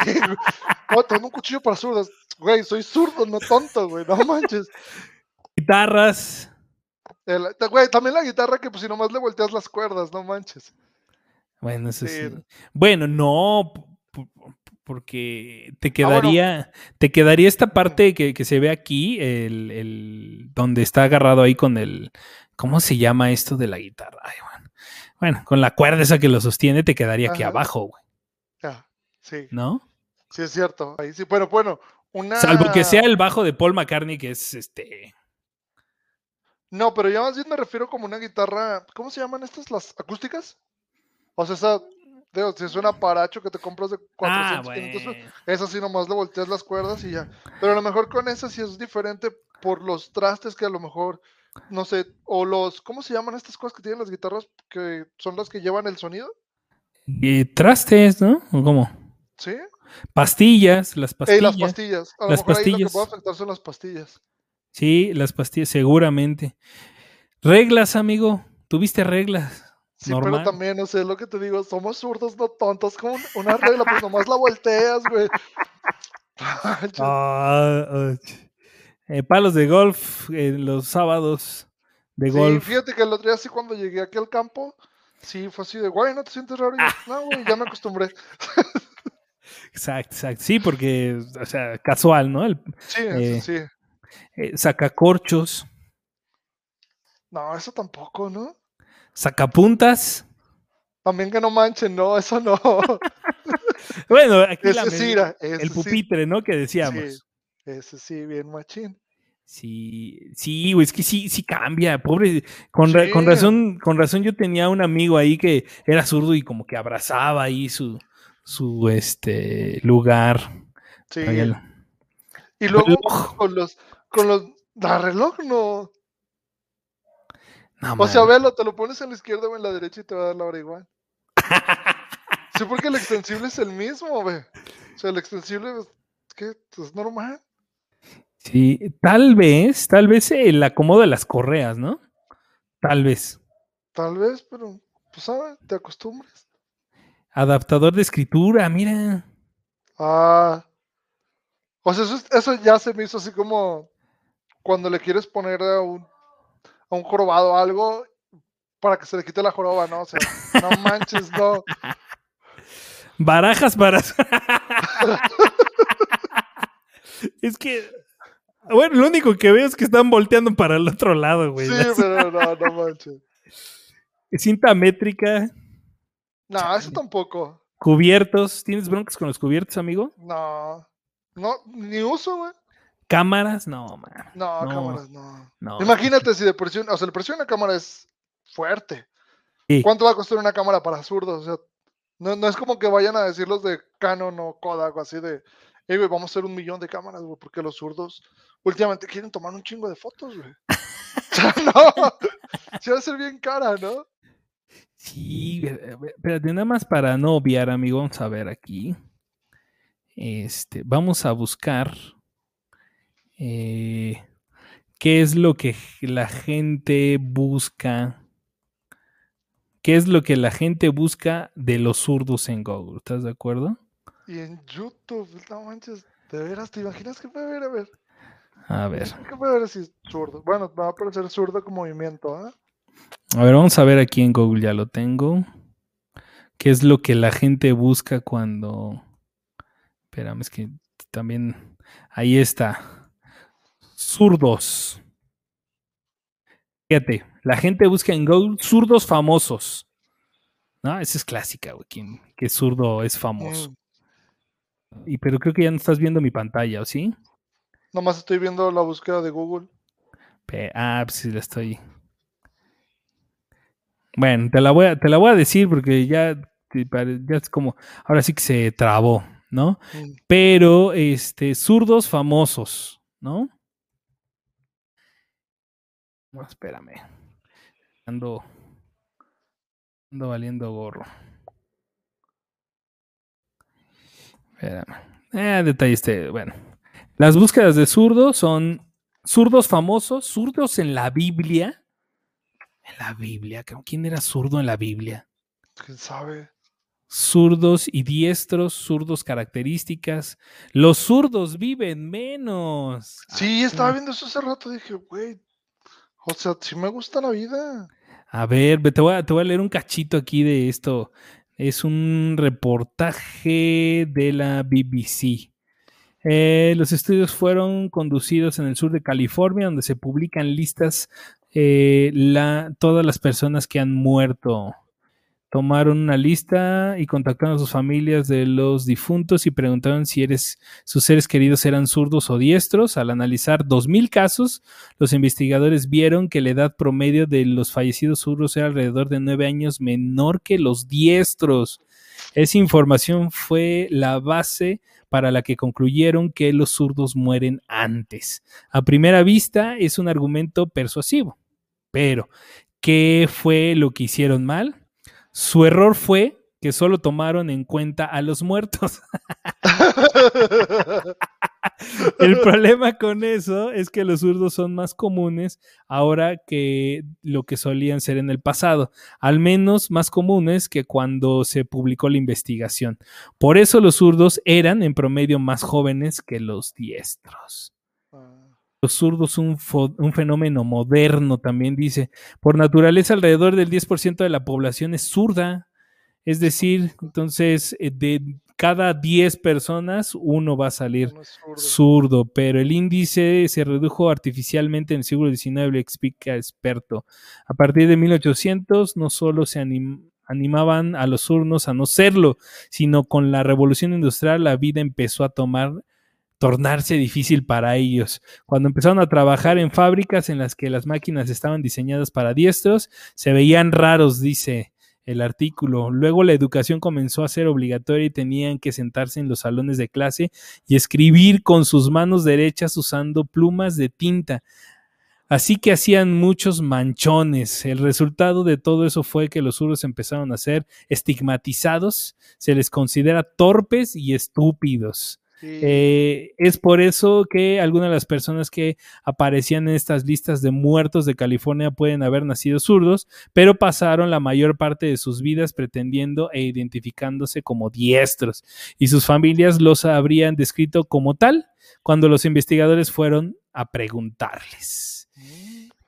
Speaker 1: Sí, güey. Tengo un cuchillo para zurdos. Güey, soy zurdo, no tonto, güey, no manches.
Speaker 2: Guitarras.
Speaker 1: El- güey, también la guitarra que pues si nomás le volteas las cuerdas, no manches.
Speaker 2: Bueno, eso
Speaker 1: Sí.
Speaker 2: sí. Bueno, no, porque te
Speaker 1: Ah, bueno.
Speaker 2: quedaría, te quedaría esta parte que, que se ve aquí, el, el- donde está agarrado ahí con el, ¿cómo se llama esto de la guitarra? Ay, bueno. Bueno, con la cuerda esa que lo sostiene, te quedaría aquí abajo, güey,
Speaker 1: Ya, sí,
Speaker 2: ¿no?
Speaker 1: sí es cierto. Ahí sí, bueno, bueno, una.
Speaker 2: Salvo que sea el bajo de Paul McCartney, que es este.
Speaker 1: No, pero ya más bien me refiero como una guitarra. ¿Cómo se llaman estas? ¿Las acústicas? O sea, esa. Digo, si es un aparacho que te compras de 400,
Speaker 2: Ah,
Speaker 1: 500 pesos,
Speaker 2: bueno.
Speaker 1: Esa sí nomás le volteas las cuerdas y ya. Pero a lo mejor con esa sí es diferente por los trastes que a lo mejor, no sé, o los, ¿cómo se llaman estas cosas que tienen las guitarras que son las que llevan el sonido?
Speaker 2: Y trastes, ¿no? ¿O cómo?
Speaker 1: ¿Sí?
Speaker 2: Pastillas, las
Speaker 1: Ey,
Speaker 2: pastillas.
Speaker 1: las pastillas. A lo
Speaker 2: Las
Speaker 1: mejor ahí lo que puede afectar son las pastillas.
Speaker 2: Sí, las pastillas, seguramente. Reglas, amigo. ¿Tuviste reglas?
Speaker 1: Sí,
Speaker 2: Normal.
Speaker 1: pero también, no sé, lo que te digo, somos zurdos, no tontos. Como un- una regla, pues nomás la volteas, güey.
Speaker 2: Eh, palos de golf en los sábados de
Speaker 1: Sí,
Speaker 2: golf.
Speaker 1: fíjate que el otro día sí cuando llegué aquí al campo, sí fue así de, güey, ¿no te sientes raro? Yo, no, güey, ya me acostumbré.
Speaker 2: Exacto, exacto. Sí, porque, o sea, casual, ¿no? El
Speaker 1: Sí,
Speaker 2: Eh.
Speaker 1: sí.
Speaker 2: eh, sacacorchos,
Speaker 1: No, eso tampoco, ¿no?
Speaker 2: Sacapuntas.
Speaker 1: También que no manchen, no, eso no.
Speaker 2: Bueno, aquí la
Speaker 1: sí,
Speaker 2: el
Speaker 1: sí.
Speaker 2: pupitre, ¿no? Que decíamos.
Speaker 1: Ese sí, bien machín.
Speaker 2: Sí, sí, güey, es que sí, sí cambia, pobre. Con, ra- con
Speaker 1: Sí.
Speaker 2: razón, con razón yo tenía un amigo ahí que era zurdo y como que abrazaba ahí su, su este lugar.
Speaker 1: Sí. Y luego
Speaker 2: reloj.
Speaker 1: con los, con los, la reloj no.
Speaker 2: No,
Speaker 1: O sea, velo, te lo pones en la izquierda o en la derecha y te va a dar la hora igual. Sí, porque el extensible es el mismo, güey. O sea, el extensible es, ¿qué? Es normal.
Speaker 2: Sí, tal vez, tal vez el acomodo de las correas, ¿no? Tal vez.
Speaker 1: Tal vez, pero, pues, ¿sabes? Te acostumbras.
Speaker 2: Adaptador de escritura, mira.
Speaker 1: Ah. O sea, eso, es- eso ya se me hizo así como cuando le quieres poner a un, a un jorobado algo para que se le quite la joroba, ¿no? O sea, no manches, no.
Speaker 2: Barajas para. es que. Bueno, lo único que veo es que están volteando para el otro lado, güey.
Speaker 1: Sí, pero no, no manches.
Speaker 2: Cinta métrica,
Speaker 1: No, eso tampoco.
Speaker 2: cubiertos. ¿Tienes broncas con los cubiertos, amigo?
Speaker 1: No. No, ni uso, güey.
Speaker 2: Cámaras, no, man.
Speaker 1: No,
Speaker 2: No.
Speaker 1: cámaras, no.
Speaker 2: No.
Speaker 1: Imagínate si de presión, o sea, la presión de una cámara es fuerte.
Speaker 2: Sí.
Speaker 1: ¿Cuánto va a costar una cámara para zurdos? O sea, no, no es como que vayan a decir los de Canon o Kodak o así de, hey, güey, vamos a hacer un millón de cámaras, güey, porque los zurdos últimamente quieren tomar un chingo de fotos, güey. o sea, no, sí va a ser bien cara, ¿no?
Speaker 2: Sí, espérate, nada más para no obviar, amigo, vamos a ver aquí. Este, vamos a buscar eh, qué es lo que la gente busca. ¿Qué es lo que la gente busca de los zurdos en Google? ¿Estás de acuerdo?
Speaker 1: Y en YouTube, no manches, de veras, ¿te imaginas que puede ver? A ver,
Speaker 2: A ver,
Speaker 1: ¿qué puede ver si es zurdo? Bueno, va a aparecer zurdo con movimiento, ¿ah?
Speaker 2: a ver, vamos a ver aquí en Google, ya lo tengo. ¿Qué es lo que la gente busca cuando... Espérame, es que también... Ahí está. Zurdos. Fíjate, la gente busca en Google zurdos famosos. ¿No? Esa es clásica, güey. ¿Quién, ¿Qué zurdo es famoso?
Speaker 1: Mm,
Speaker 2: Y pero creo que ya no estás viendo mi pantalla, ¿o sí?
Speaker 1: Nomás estoy viendo la búsqueda de Google.
Speaker 2: Pe- ah, pues sí la estoy. Bueno, te la voy a, te la voy a decir porque ya, ya es como. Ahora sí que se trabó, ¿no?
Speaker 1: Mm,
Speaker 2: Pero, este, zurdos famosos, ¿no? No, espérame. Ando. Ando valiendo gorro. Espérame. Eh, detalle este. Bueno. Las búsquedas de zurdos son zurdos famosos, zurdos en la Biblia. En la Biblia. ¿Quién era zurdo en la Biblia?
Speaker 1: ¿Quién sabe?
Speaker 2: Zurdos y diestros, zurdos características. Los zurdos viven menos.
Speaker 1: Sí, estaba viendo eso hace rato. Dije, güey, o sea, sí me gusta la vida.
Speaker 2: A ver, te voy a, te voy a leer un cachito aquí de esto. Es un reportaje de la BBC. Eh, los estudios fueron conducidos en el sur de California, donde se publican listas eh, la, todas las personas que han muerto. Tomaron una lista y contactaron a sus familias de los difuntos y preguntaron si sus seres queridos eran zurdos o diestros. Al analizar 2.000 casos, los investigadores vieron que la edad promedio de los fallecidos zurdos era alrededor de 9 años menor que los diestros. Esa información fue la base para la que concluyeron que los zurdos mueren antes. A primera vista es un argumento persuasivo, pero ¿qué fue lo que hicieron mal? Su error fue que solo tomaron en cuenta a los muertos. El problema con eso es que los zurdos son más comunes ahora que lo que solían ser en el pasado, al menos más comunes que cuando se publicó la investigación. Por eso los zurdos eran en promedio más jóvenes que los diestros. Los zurdos un, un fenómeno moderno, también dice. Por naturaleza, alrededor del 10% de la población es zurda. Es decir, entonces, eh, de cada 10 personas, uno va a salir zurdo. pero el índice se redujo artificialmente en el siglo XIX, le explica experto. A partir de 1800, no solo se animaban a los zurdos a no serlo, sino con la revolución industrial la vida empezó a tomar tornarse difícil para ellos. Cuando empezaron a trabajar en fábricas en las que las máquinas estaban diseñadas para diestros, se veían raros, dice el artículo. Luego la educación comenzó a ser obligatoria y tenían que sentarse en los salones de clase y escribir con sus manos derechas usando plumas de tinta. Así que hacían muchos manchones. El resultado de todo eso fue que los zurdos empezaron a ser estigmatizados, se les considera torpes y estúpidos. Eh, es por eso que algunas de las personas que aparecían en estas listas de muertos de California pueden haber nacido zurdos, pero pasaron la mayor parte de sus vidas pretendiendo e identificándose como diestros, y sus familias los habrían descrito como tal cuando los investigadores fueron a preguntarles.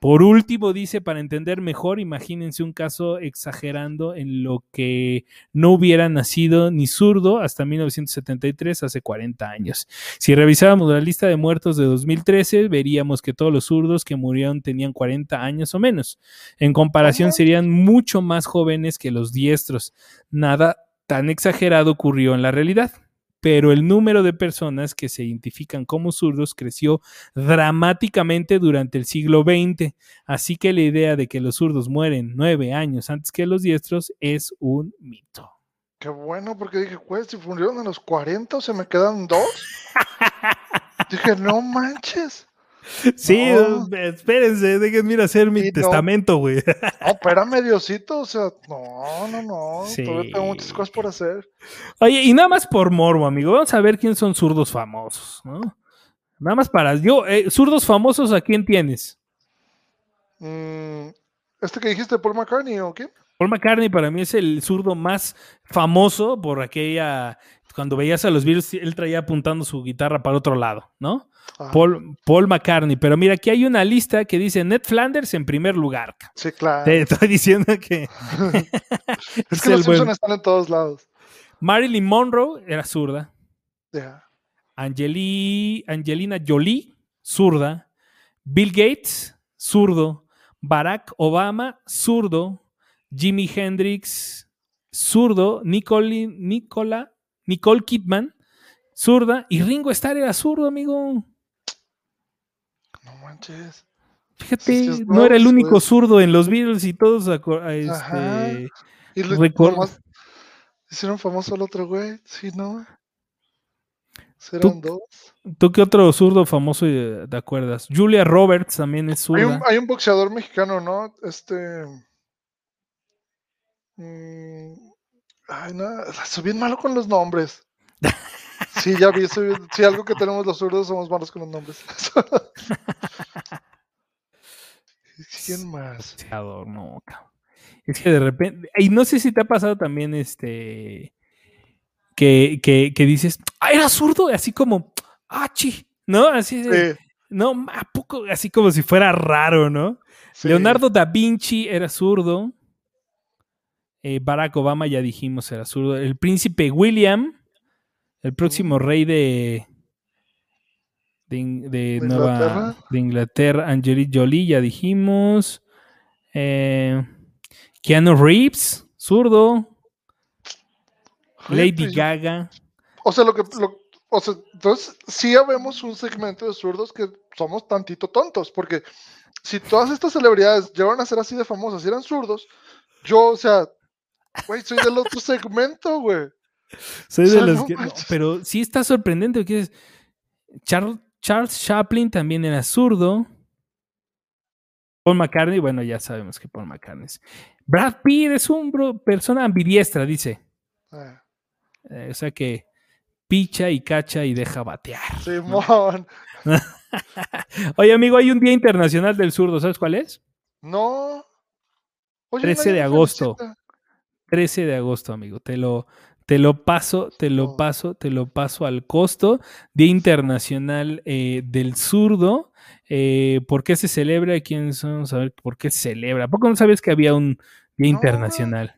Speaker 2: Por último, dice, para entender mejor, imagínense un caso exagerando en lo que no hubiera nacido ni zurdo hasta 1973, hace 40 años. Si revisáramos la lista de muertos de 2013, veríamos que todos los zurdos que murieron tenían 40 años o menos. En comparación, serían mucho más jóvenes que los diestros. Nada tan exagerado ocurrió en la realidad pero el número de personas que se identifican como zurdos creció dramáticamente durante el siglo XX. Así que la idea de que los zurdos mueren nueve años antes que los diestros es un mito.
Speaker 1: Qué bueno, porque dije, pues, si murieron a los 40 o se me quedan dos. dije, no manches.
Speaker 2: Sí, espérense, déjenme ir a hacer mi testamento, güey.
Speaker 1: No, espérame, Diosito, o sea, no, no, no, todavía tengo muchas cosas por hacer.
Speaker 2: Oye, y nada más por morbo, amigo, vamos a ver quiénes son zurdos famosos, ¿no? Nada más para, yo, eh, zurdos famosos, ¿a quién tienes?
Speaker 1: Mm, ¿Este que dijiste, Paul McCartney o qué?
Speaker 2: Paul McCartney para mí es el zurdo más famoso por aquella, cuando veías a los Beatles, él traía apuntando su guitarra para otro lado, ¿no? Paul, Paul, McCartney. Pero mira, aquí hay una lista que dice Ned Flanders en primer lugar.
Speaker 1: Sí, claro.
Speaker 2: Te estoy diciendo que.
Speaker 1: es que los Simpsons están en todos lados.
Speaker 2: Marilyn Monroe era zurda. Angelina Jolie, zurda. Bill Gates, zurdo. Barack Obama, zurdo. Jimi Hendrix, zurdo. Nicole, Nicola, Nicole Kidman, zurda. Y Ringo Starr era zurdo, amigo. Fíjate, no era el único zurdo en los Beatles y todos este,
Speaker 1: y hicieron famoso al otro güey, sí, ¿no?
Speaker 2: ¿Tú, dos? ¿Tú qué otro zurdo famoso te acuerdas? Julia Roberts también es zurda.
Speaker 1: Hay un, boxeador mexicano, ¿no? Este. Mm, ay, no, soy bien malo con los nombres. Sí, ya vi, si algo que tenemos los zurdos somos malos con los nombres. ¿Quién más?
Speaker 2: no. Es que de repente, y no sé si te ha pasado también este, que, que, que dices, ah, era zurdo, así como, ah, chi, ¿no? Así de,
Speaker 1: Sí,
Speaker 2: no, ¿a poco? Así como si fuera raro, ¿no?
Speaker 1: sí.
Speaker 2: Leonardo da Vinci era zurdo. Eh, Barack Obama, ya dijimos, era zurdo. El príncipe William, el próximo rey de, de, In- de
Speaker 1: ¿De
Speaker 2: Nueva
Speaker 1: Inglaterra?
Speaker 2: de Inglaterra, Angelina Jolie, ya dijimos. Eh, Keanu Reeves, zurdo. Lady
Speaker 1: yo-
Speaker 2: Gaga.
Speaker 1: O sea, lo que. lo- o sea, entonces sí habemos un segmento de zurdos que somos tantito tontos, porque si todas estas celebridades llegaron a ser así de famosas y eran zurdos, yo, o sea, güey, soy del otro segmento, güey.
Speaker 2: Soy
Speaker 1: O
Speaker 2: de los
Speaker 1: no
Speaker 2: que. no, pero sí está sorprendente. porque es- Charles, Charles Chaplin también era zurdo. Paul McCartney, bueno, ya sabemos que Paul McCartney es. Brad Pitt es un bro- persona ambidiestra, dice.
Speaker 1: Eh,
Speaker 2: Eh, o sea que picha y cacha y deja batear.
Speaker 1: Simón.
Speaker 2: Oye, amigo, hay un Día Internacional del Zurdo, ¿sabes cuál es?
Speaker 1: No. Oye,
Speaker 2: 13
Speaker 1: nadie
Speaker 2: de agosto.
Speaker 1: felicita.
Speaker 2: 13 de agosto, amigo. Te lo, te lo paso, te lo paso, te lo paso al costo. Día Internacional eh, del Zurdo. Eh, ¿Por qué se celebra? ¿Quién son? A ver, ¿por qué se celebra? ¿A poco no sabes que había un Día
Speaker 1: No,
Speaker 2: Internacional?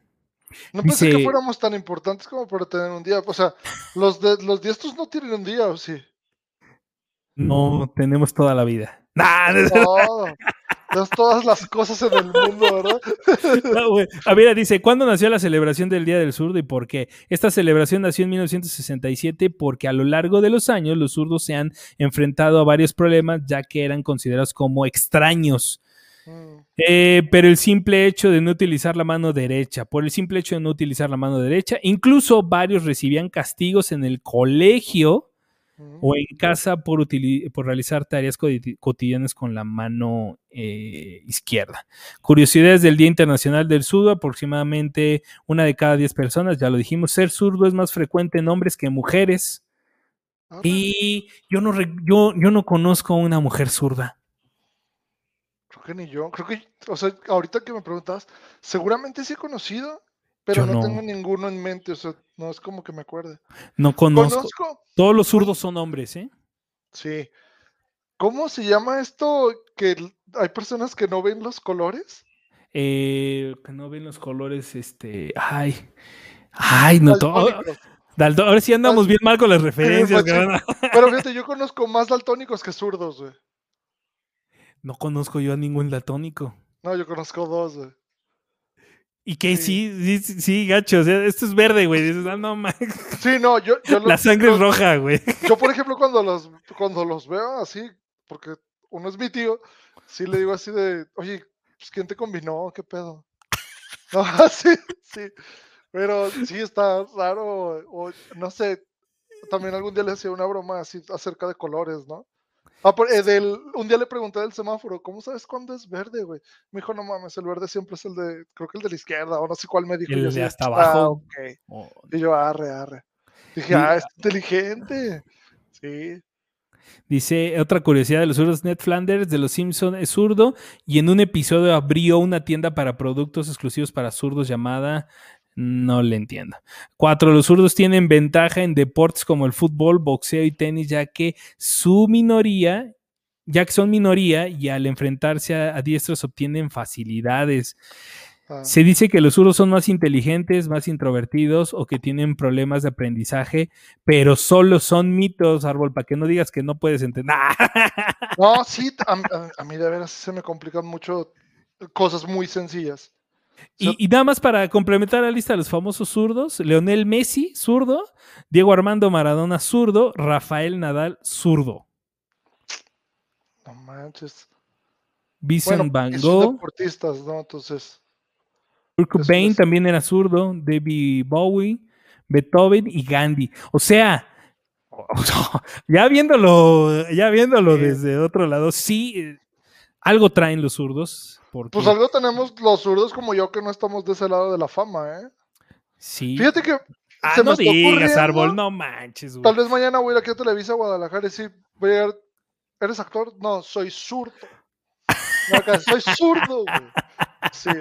Speaker 1: No pensé que fuéramos tan importantes como para tener un día. O sea, los, de, los diestros no tienen un día, ¿o sí?
Speaker 2: No, tenemos toda la vida. Nah, no,
Speaker 1: Todas las cosas en el mundo, ¿verdad?
Speaker 2: no, güey. A ver, dice, ¿cuándo nació la celebración del Día del Zurdo y por qué? Esta celebración nació en 1967 porque a lo largo de los años los zurdos se han enfrentado a varios problemas ya que eran considerados como extraños.
Speaker 1: Mm,
Speaker 2: Eh, pero el simple hecho de no utilizar la mano derecha, por el simple hecho de no utilizar la mano derecha, incluso varios recibían castigos en el colegio. O en casa por, realizar tareas coti- cotidianas con la mano eh, izquierda. Curiosidades del Día Internacional del Zurdo, aproximadamente una de cada diez personas, ya lo dijimos, ser zurdo es más frecuente en hombres que en mujeres. Y yo no, yo, yo no conozco a una mujer zurda.
Speaker 1: Creo que ni yo. Creo que, o sea, ahorita que me preguntabas, seguramente sí he conocido, pero no,
Speaker 2: no.
Speaker 1: tengo ninguno en mente. O sea, no es como que me acuerde.
Speaker 2: No conozco.
Speaker 1: Conozco,
Speaker 2: Todos los zurdos son hombres, ¿eh?
Speaker 1: sí. ¿Cómo se llama esto que hay personas que no ven los colores?
Speaker 2: Eh, que no ven los colores, este. Ay. Ay, no. to-
Speaker 1: Daltónicos.
Speaker 2: Dalto- ahora sí andamos bien mal con las referencias,
Speaker 1: pues sí.
Speaker 2: cabrón.
Speaker 1: Pero fíjate, yo conozco más daltónicos que zurdos, güey.
Speaker 2: No conozco yo a ningún daltónico.
Speaker 1: No, yo conozco dos, güey.
Speaker 2: Y que
Speaker 1: Sí.
Speaker 2: sí, sí, gacho. O sea, esto es verde, güey. Dices, ah, no, ma-
Speaker 1: Sí, no, yo, yo,
Speaker 2: La
Speaker 1: los-
Speaker 2: sangre es roja, güey.
Speaker 1: yo, por ejemplo, cuando los, cuando los veo así, porque uno es mi tío, sí le digo así de, oye, pues, ¿quién te combinó? ¿Qué pedo? No, sí, sí. Pero sí está raro, o no sé, también algún día le hacía una broma así acerca de colores, ¿no? Ah, por- eh, del, un día le pregunté del semáforo, ¿cómo sabes cuándo es verde, güey? Me dijo, no mames, el verde siempre es el de, creo que el de la izquierda, o no sé cuál me dijo. y
Speaker 2: El de
Speaker 1: así
Speaker 2: hasta
Speaker 1: "Ah,
Speaker 2: abajo".
Speaker 1: ok".
Speaker 2: Oh,
Speaker 1: Y yo, arre, arre. Dije, ah, es inteligente. Sí.
Speaker 2: Dice otra curiosidad de los zurdos: Ned Flanders de Los Simpson es zurdo y en un episodio abrió una tienda para productos exclusivos para zurdos llamada. No le entiendo. Cuatro, los zurdos tienen ventaja en deportes como el fútbol, boxeo y tenis, ya que su minoría, ya que son minoría y al enfrentarse a, a diestros obtienen facilidades.
Speaker 1: Ah,
Speaker 2: Se dice que los zurdos son más inteligentes, más introvertidos o que tienen problemas de aprendizaje, pero solo son mitos, árbol, para que no digas que no puedes entender.
Speaker 1: No, sí, a, a- a mí de veras se me complican mucho cosas muy sencillas.
Speaker 2: Y, y nada más para complementar la lista de los famosos zurdos, Leonel Messi, zurdo, Diego Armando Maradona, zurdo, Rafael Nadal, zurdo,
Speaker 1: no manches.
Speaker 2: Vincent
Speaker 1: Bueno,
Speaker 2: Van Gogh,
Speaker 1: deportistas, ¿no? Entonces,
Speaker 2: Kurt Cobain
Speaker 1: es-
Speaker 2: también era zurdo, David Bowie, Beethoven y Gandhi. O sea, ya viéndolo, ya viéndolo
Speaker 1: Sí.
Speaker 2: desde otro lado, sí, eh, algo traen los zurdos. Porque,
Speaker 1: pues algo tenemos los zurdos como yo que no estamos de ese lado de la fama, ¿eh?
Speaker 2: sí.
Speaker 1: Fíjate que
Speaker 2: Ah,
Speaker 1: se me
Speaker 2: no
Speaker 1: está
Speaker 2: digas, árbol, no manches, güey.
Speaker 1: tal vez mañana voy a ir aquí a Televisa Guadalajara y sí, voy a llegar, ¿eres actor? No, soy zurdo. No, soy zurdo, güey. Sí.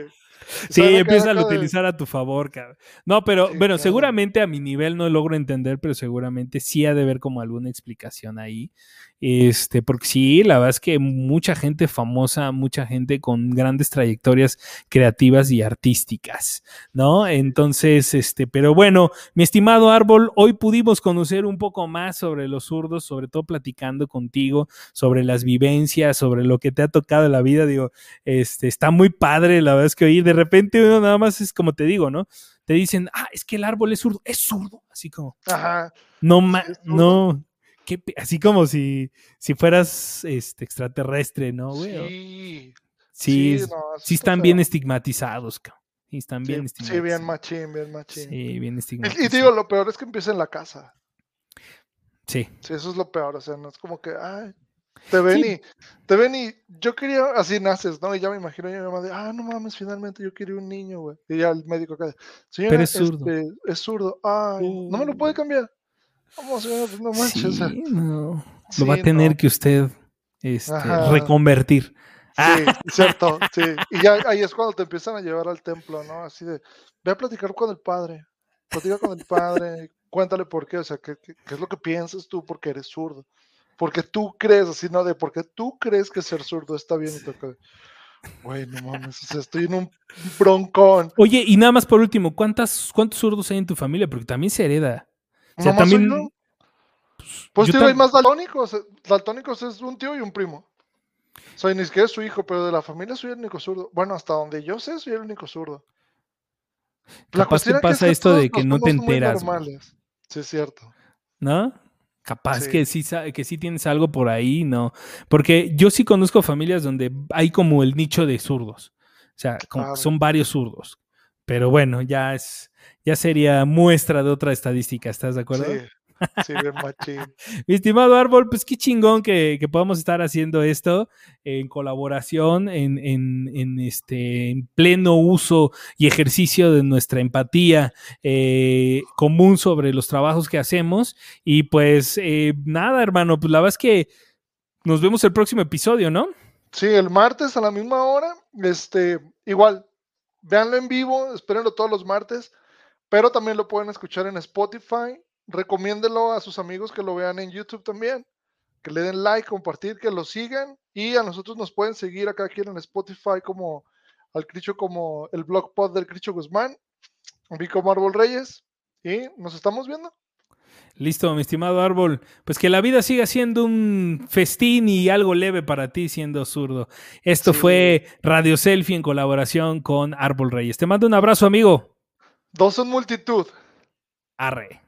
Speaker 2: Sí, empieza a
Speaker 1: de-
Speaker 2: utilizar a tu favor, cabrón. No, pero
Speaker 1: Sí,
Speaker 2: bueno,
Speaker 1: claro.
Speaker 2: seguramente a mi nivel no logro entender, pero seguramente sí ha de haber como alguna explicación ahí. Este, porque sí, la verdad es que mucha gente famosa, mucha gente con grandes trayectorias creativas y artísticas, ¿no? Entonces, este, pero bueno, mi estimado Árbol, hoy pudimos conocer un poco más sobre los zurdos, sobre todo platicando contigo sobre las vivencias, sobre lo que te ha tocado en la vida. Digo, este, está muy padre, la verdad es que oír de repente uno nada más es como te digo, ¿no? Te dicen, ah, es que el árbol es zurdo, es zurdo, así como,
Speaker 1: Ajá.
Speaker 2: no, ma- no, qué así como si, si fueras este, extraterrestre, ¿no, güey?
Speaker 1: Sí.
Speaker 2: Sí,
Speaker 1: no,
Speaker 2: sí
Speaker 1: está
Speaker 2: están bien estigmatizados, cabrón. Sí, están
Speaker 1: Sí,
Speaker 2: bien
Speaker 1: Sí,
Speaker 2: estigmatizados.
Speaker 1: bien machín, bien machín.
Speaker 2: Sí, bien estigmatizados.
Speaker 1: Y digo, lo peor es que empieza en la casa.
Speaker 2: Sí,
Speaker 1: Sí, eso es lo peor. O sea, no es como que, ay, te ven
Speaker 2: Sí.
Speaker 1: y, te ven y yo quería, así naces, ¿no? Y ya me imagino yo mi mamá de, ah, no mames, finalmente yo quería un niño, güey. Y ya el médico acá, señora,
Speaker 2: Pero es zurdo.
Speaker 1: este, es zurdo. Ay, ¿no me lo puede
Speaker 2: Uh.
Speaker 1: cambiar? No manches.
Speaker 2: sí. Lo va a tener
Speaker 1: no.
Speaker 2: que usted este, reconvertir. Ah.
Speaker 1: Sí, cierto, sí. Y ya ahí es cuando te empiezan a llevar al templo, ¿no? Así de, ve a platicar con el padre, platica con el padre, cuéntale por qué, o sea, ¿qué, qué, qué es lo que piensas tú porque eres zurdo? Porque tú crees, así, ¿no? De porque tú crees que ser zurdo está bien. Y acá, Güey, no mames, o sea, estoy en un broncón.
Speaker 2: Oye, y nada más por último, ¿cuántas, ¿cuántos zurdos hay en tu familia? Porque también se hereda. O sea, también.
Speaker 1: Pues tío, hay
Speaker 2: tam-
Speaker 1: más daltónicos. eh, Daltónicos es un tío y un primo. Soy ni siquiera es su hijo, pero de la familia soy el único zurdo. Bueno, hasta donde yo sé, soy el único zurdo. La
Speaker 2: Capaz
Speaker 1: es
Speaker 2: pasa
Speaker 1: que
Speaker 2: esto de que no te enteras.
Speaker 1: Sí, es cierto.
Speaker 2: ¿no? Capaz
Speaker 1: Sí.
Speaker 2: que sí que sí tienes algo por ahí, ¿no? Porque yo sí conozco familias donde hay como el nicho de zurdos. O sea, como que son varios zurdos. Pero bueno, ya es, ya sería muestra de otra estadística, ¿estás de acuerdo?
Speaker 1: Sí, sí, bien machín.
Speaker 2: Mi estimado Árbol, pues qué chingón que, que podamos estar haciendo esto en colaboración, en, en- en este, en pleno uso y ejercicio de nuestra empatía eh, común sobre los trabajos que hacemos. Y pues eh, nada, hermano, pues la verdad es que nos vemos el próximo episodio, ¿no?
Speaker 1: Sí, el martes a la misma hora. Este, igual, véanlo en vivo, espérenlo todos los martes, pero también lo pueden escuchar en Spotify. Recomiéndelo a sus amigos que lo vean en YouTube también. Que le den like, compartir, que lo sigan. Y a nosotros nos pueden seguir acá aquí en Spotify como al Cricho como el blog pod del Cricho Guzmán. Como Árbol Reyes. Y nos estamos viendo.
Speaker 2: Listo, mi estimado Árbol. Pues que la vida siga siendo un festín y algo leve para ti siendo zurdo. Esto
Speaker 1: Sí.
Speaker 2: fue Radio Selfie en colaboración con Árbol Reyes. Te mando un abrazo, amigo.
Speaker 1: Dos en multitud.
Speaker 2: Arre.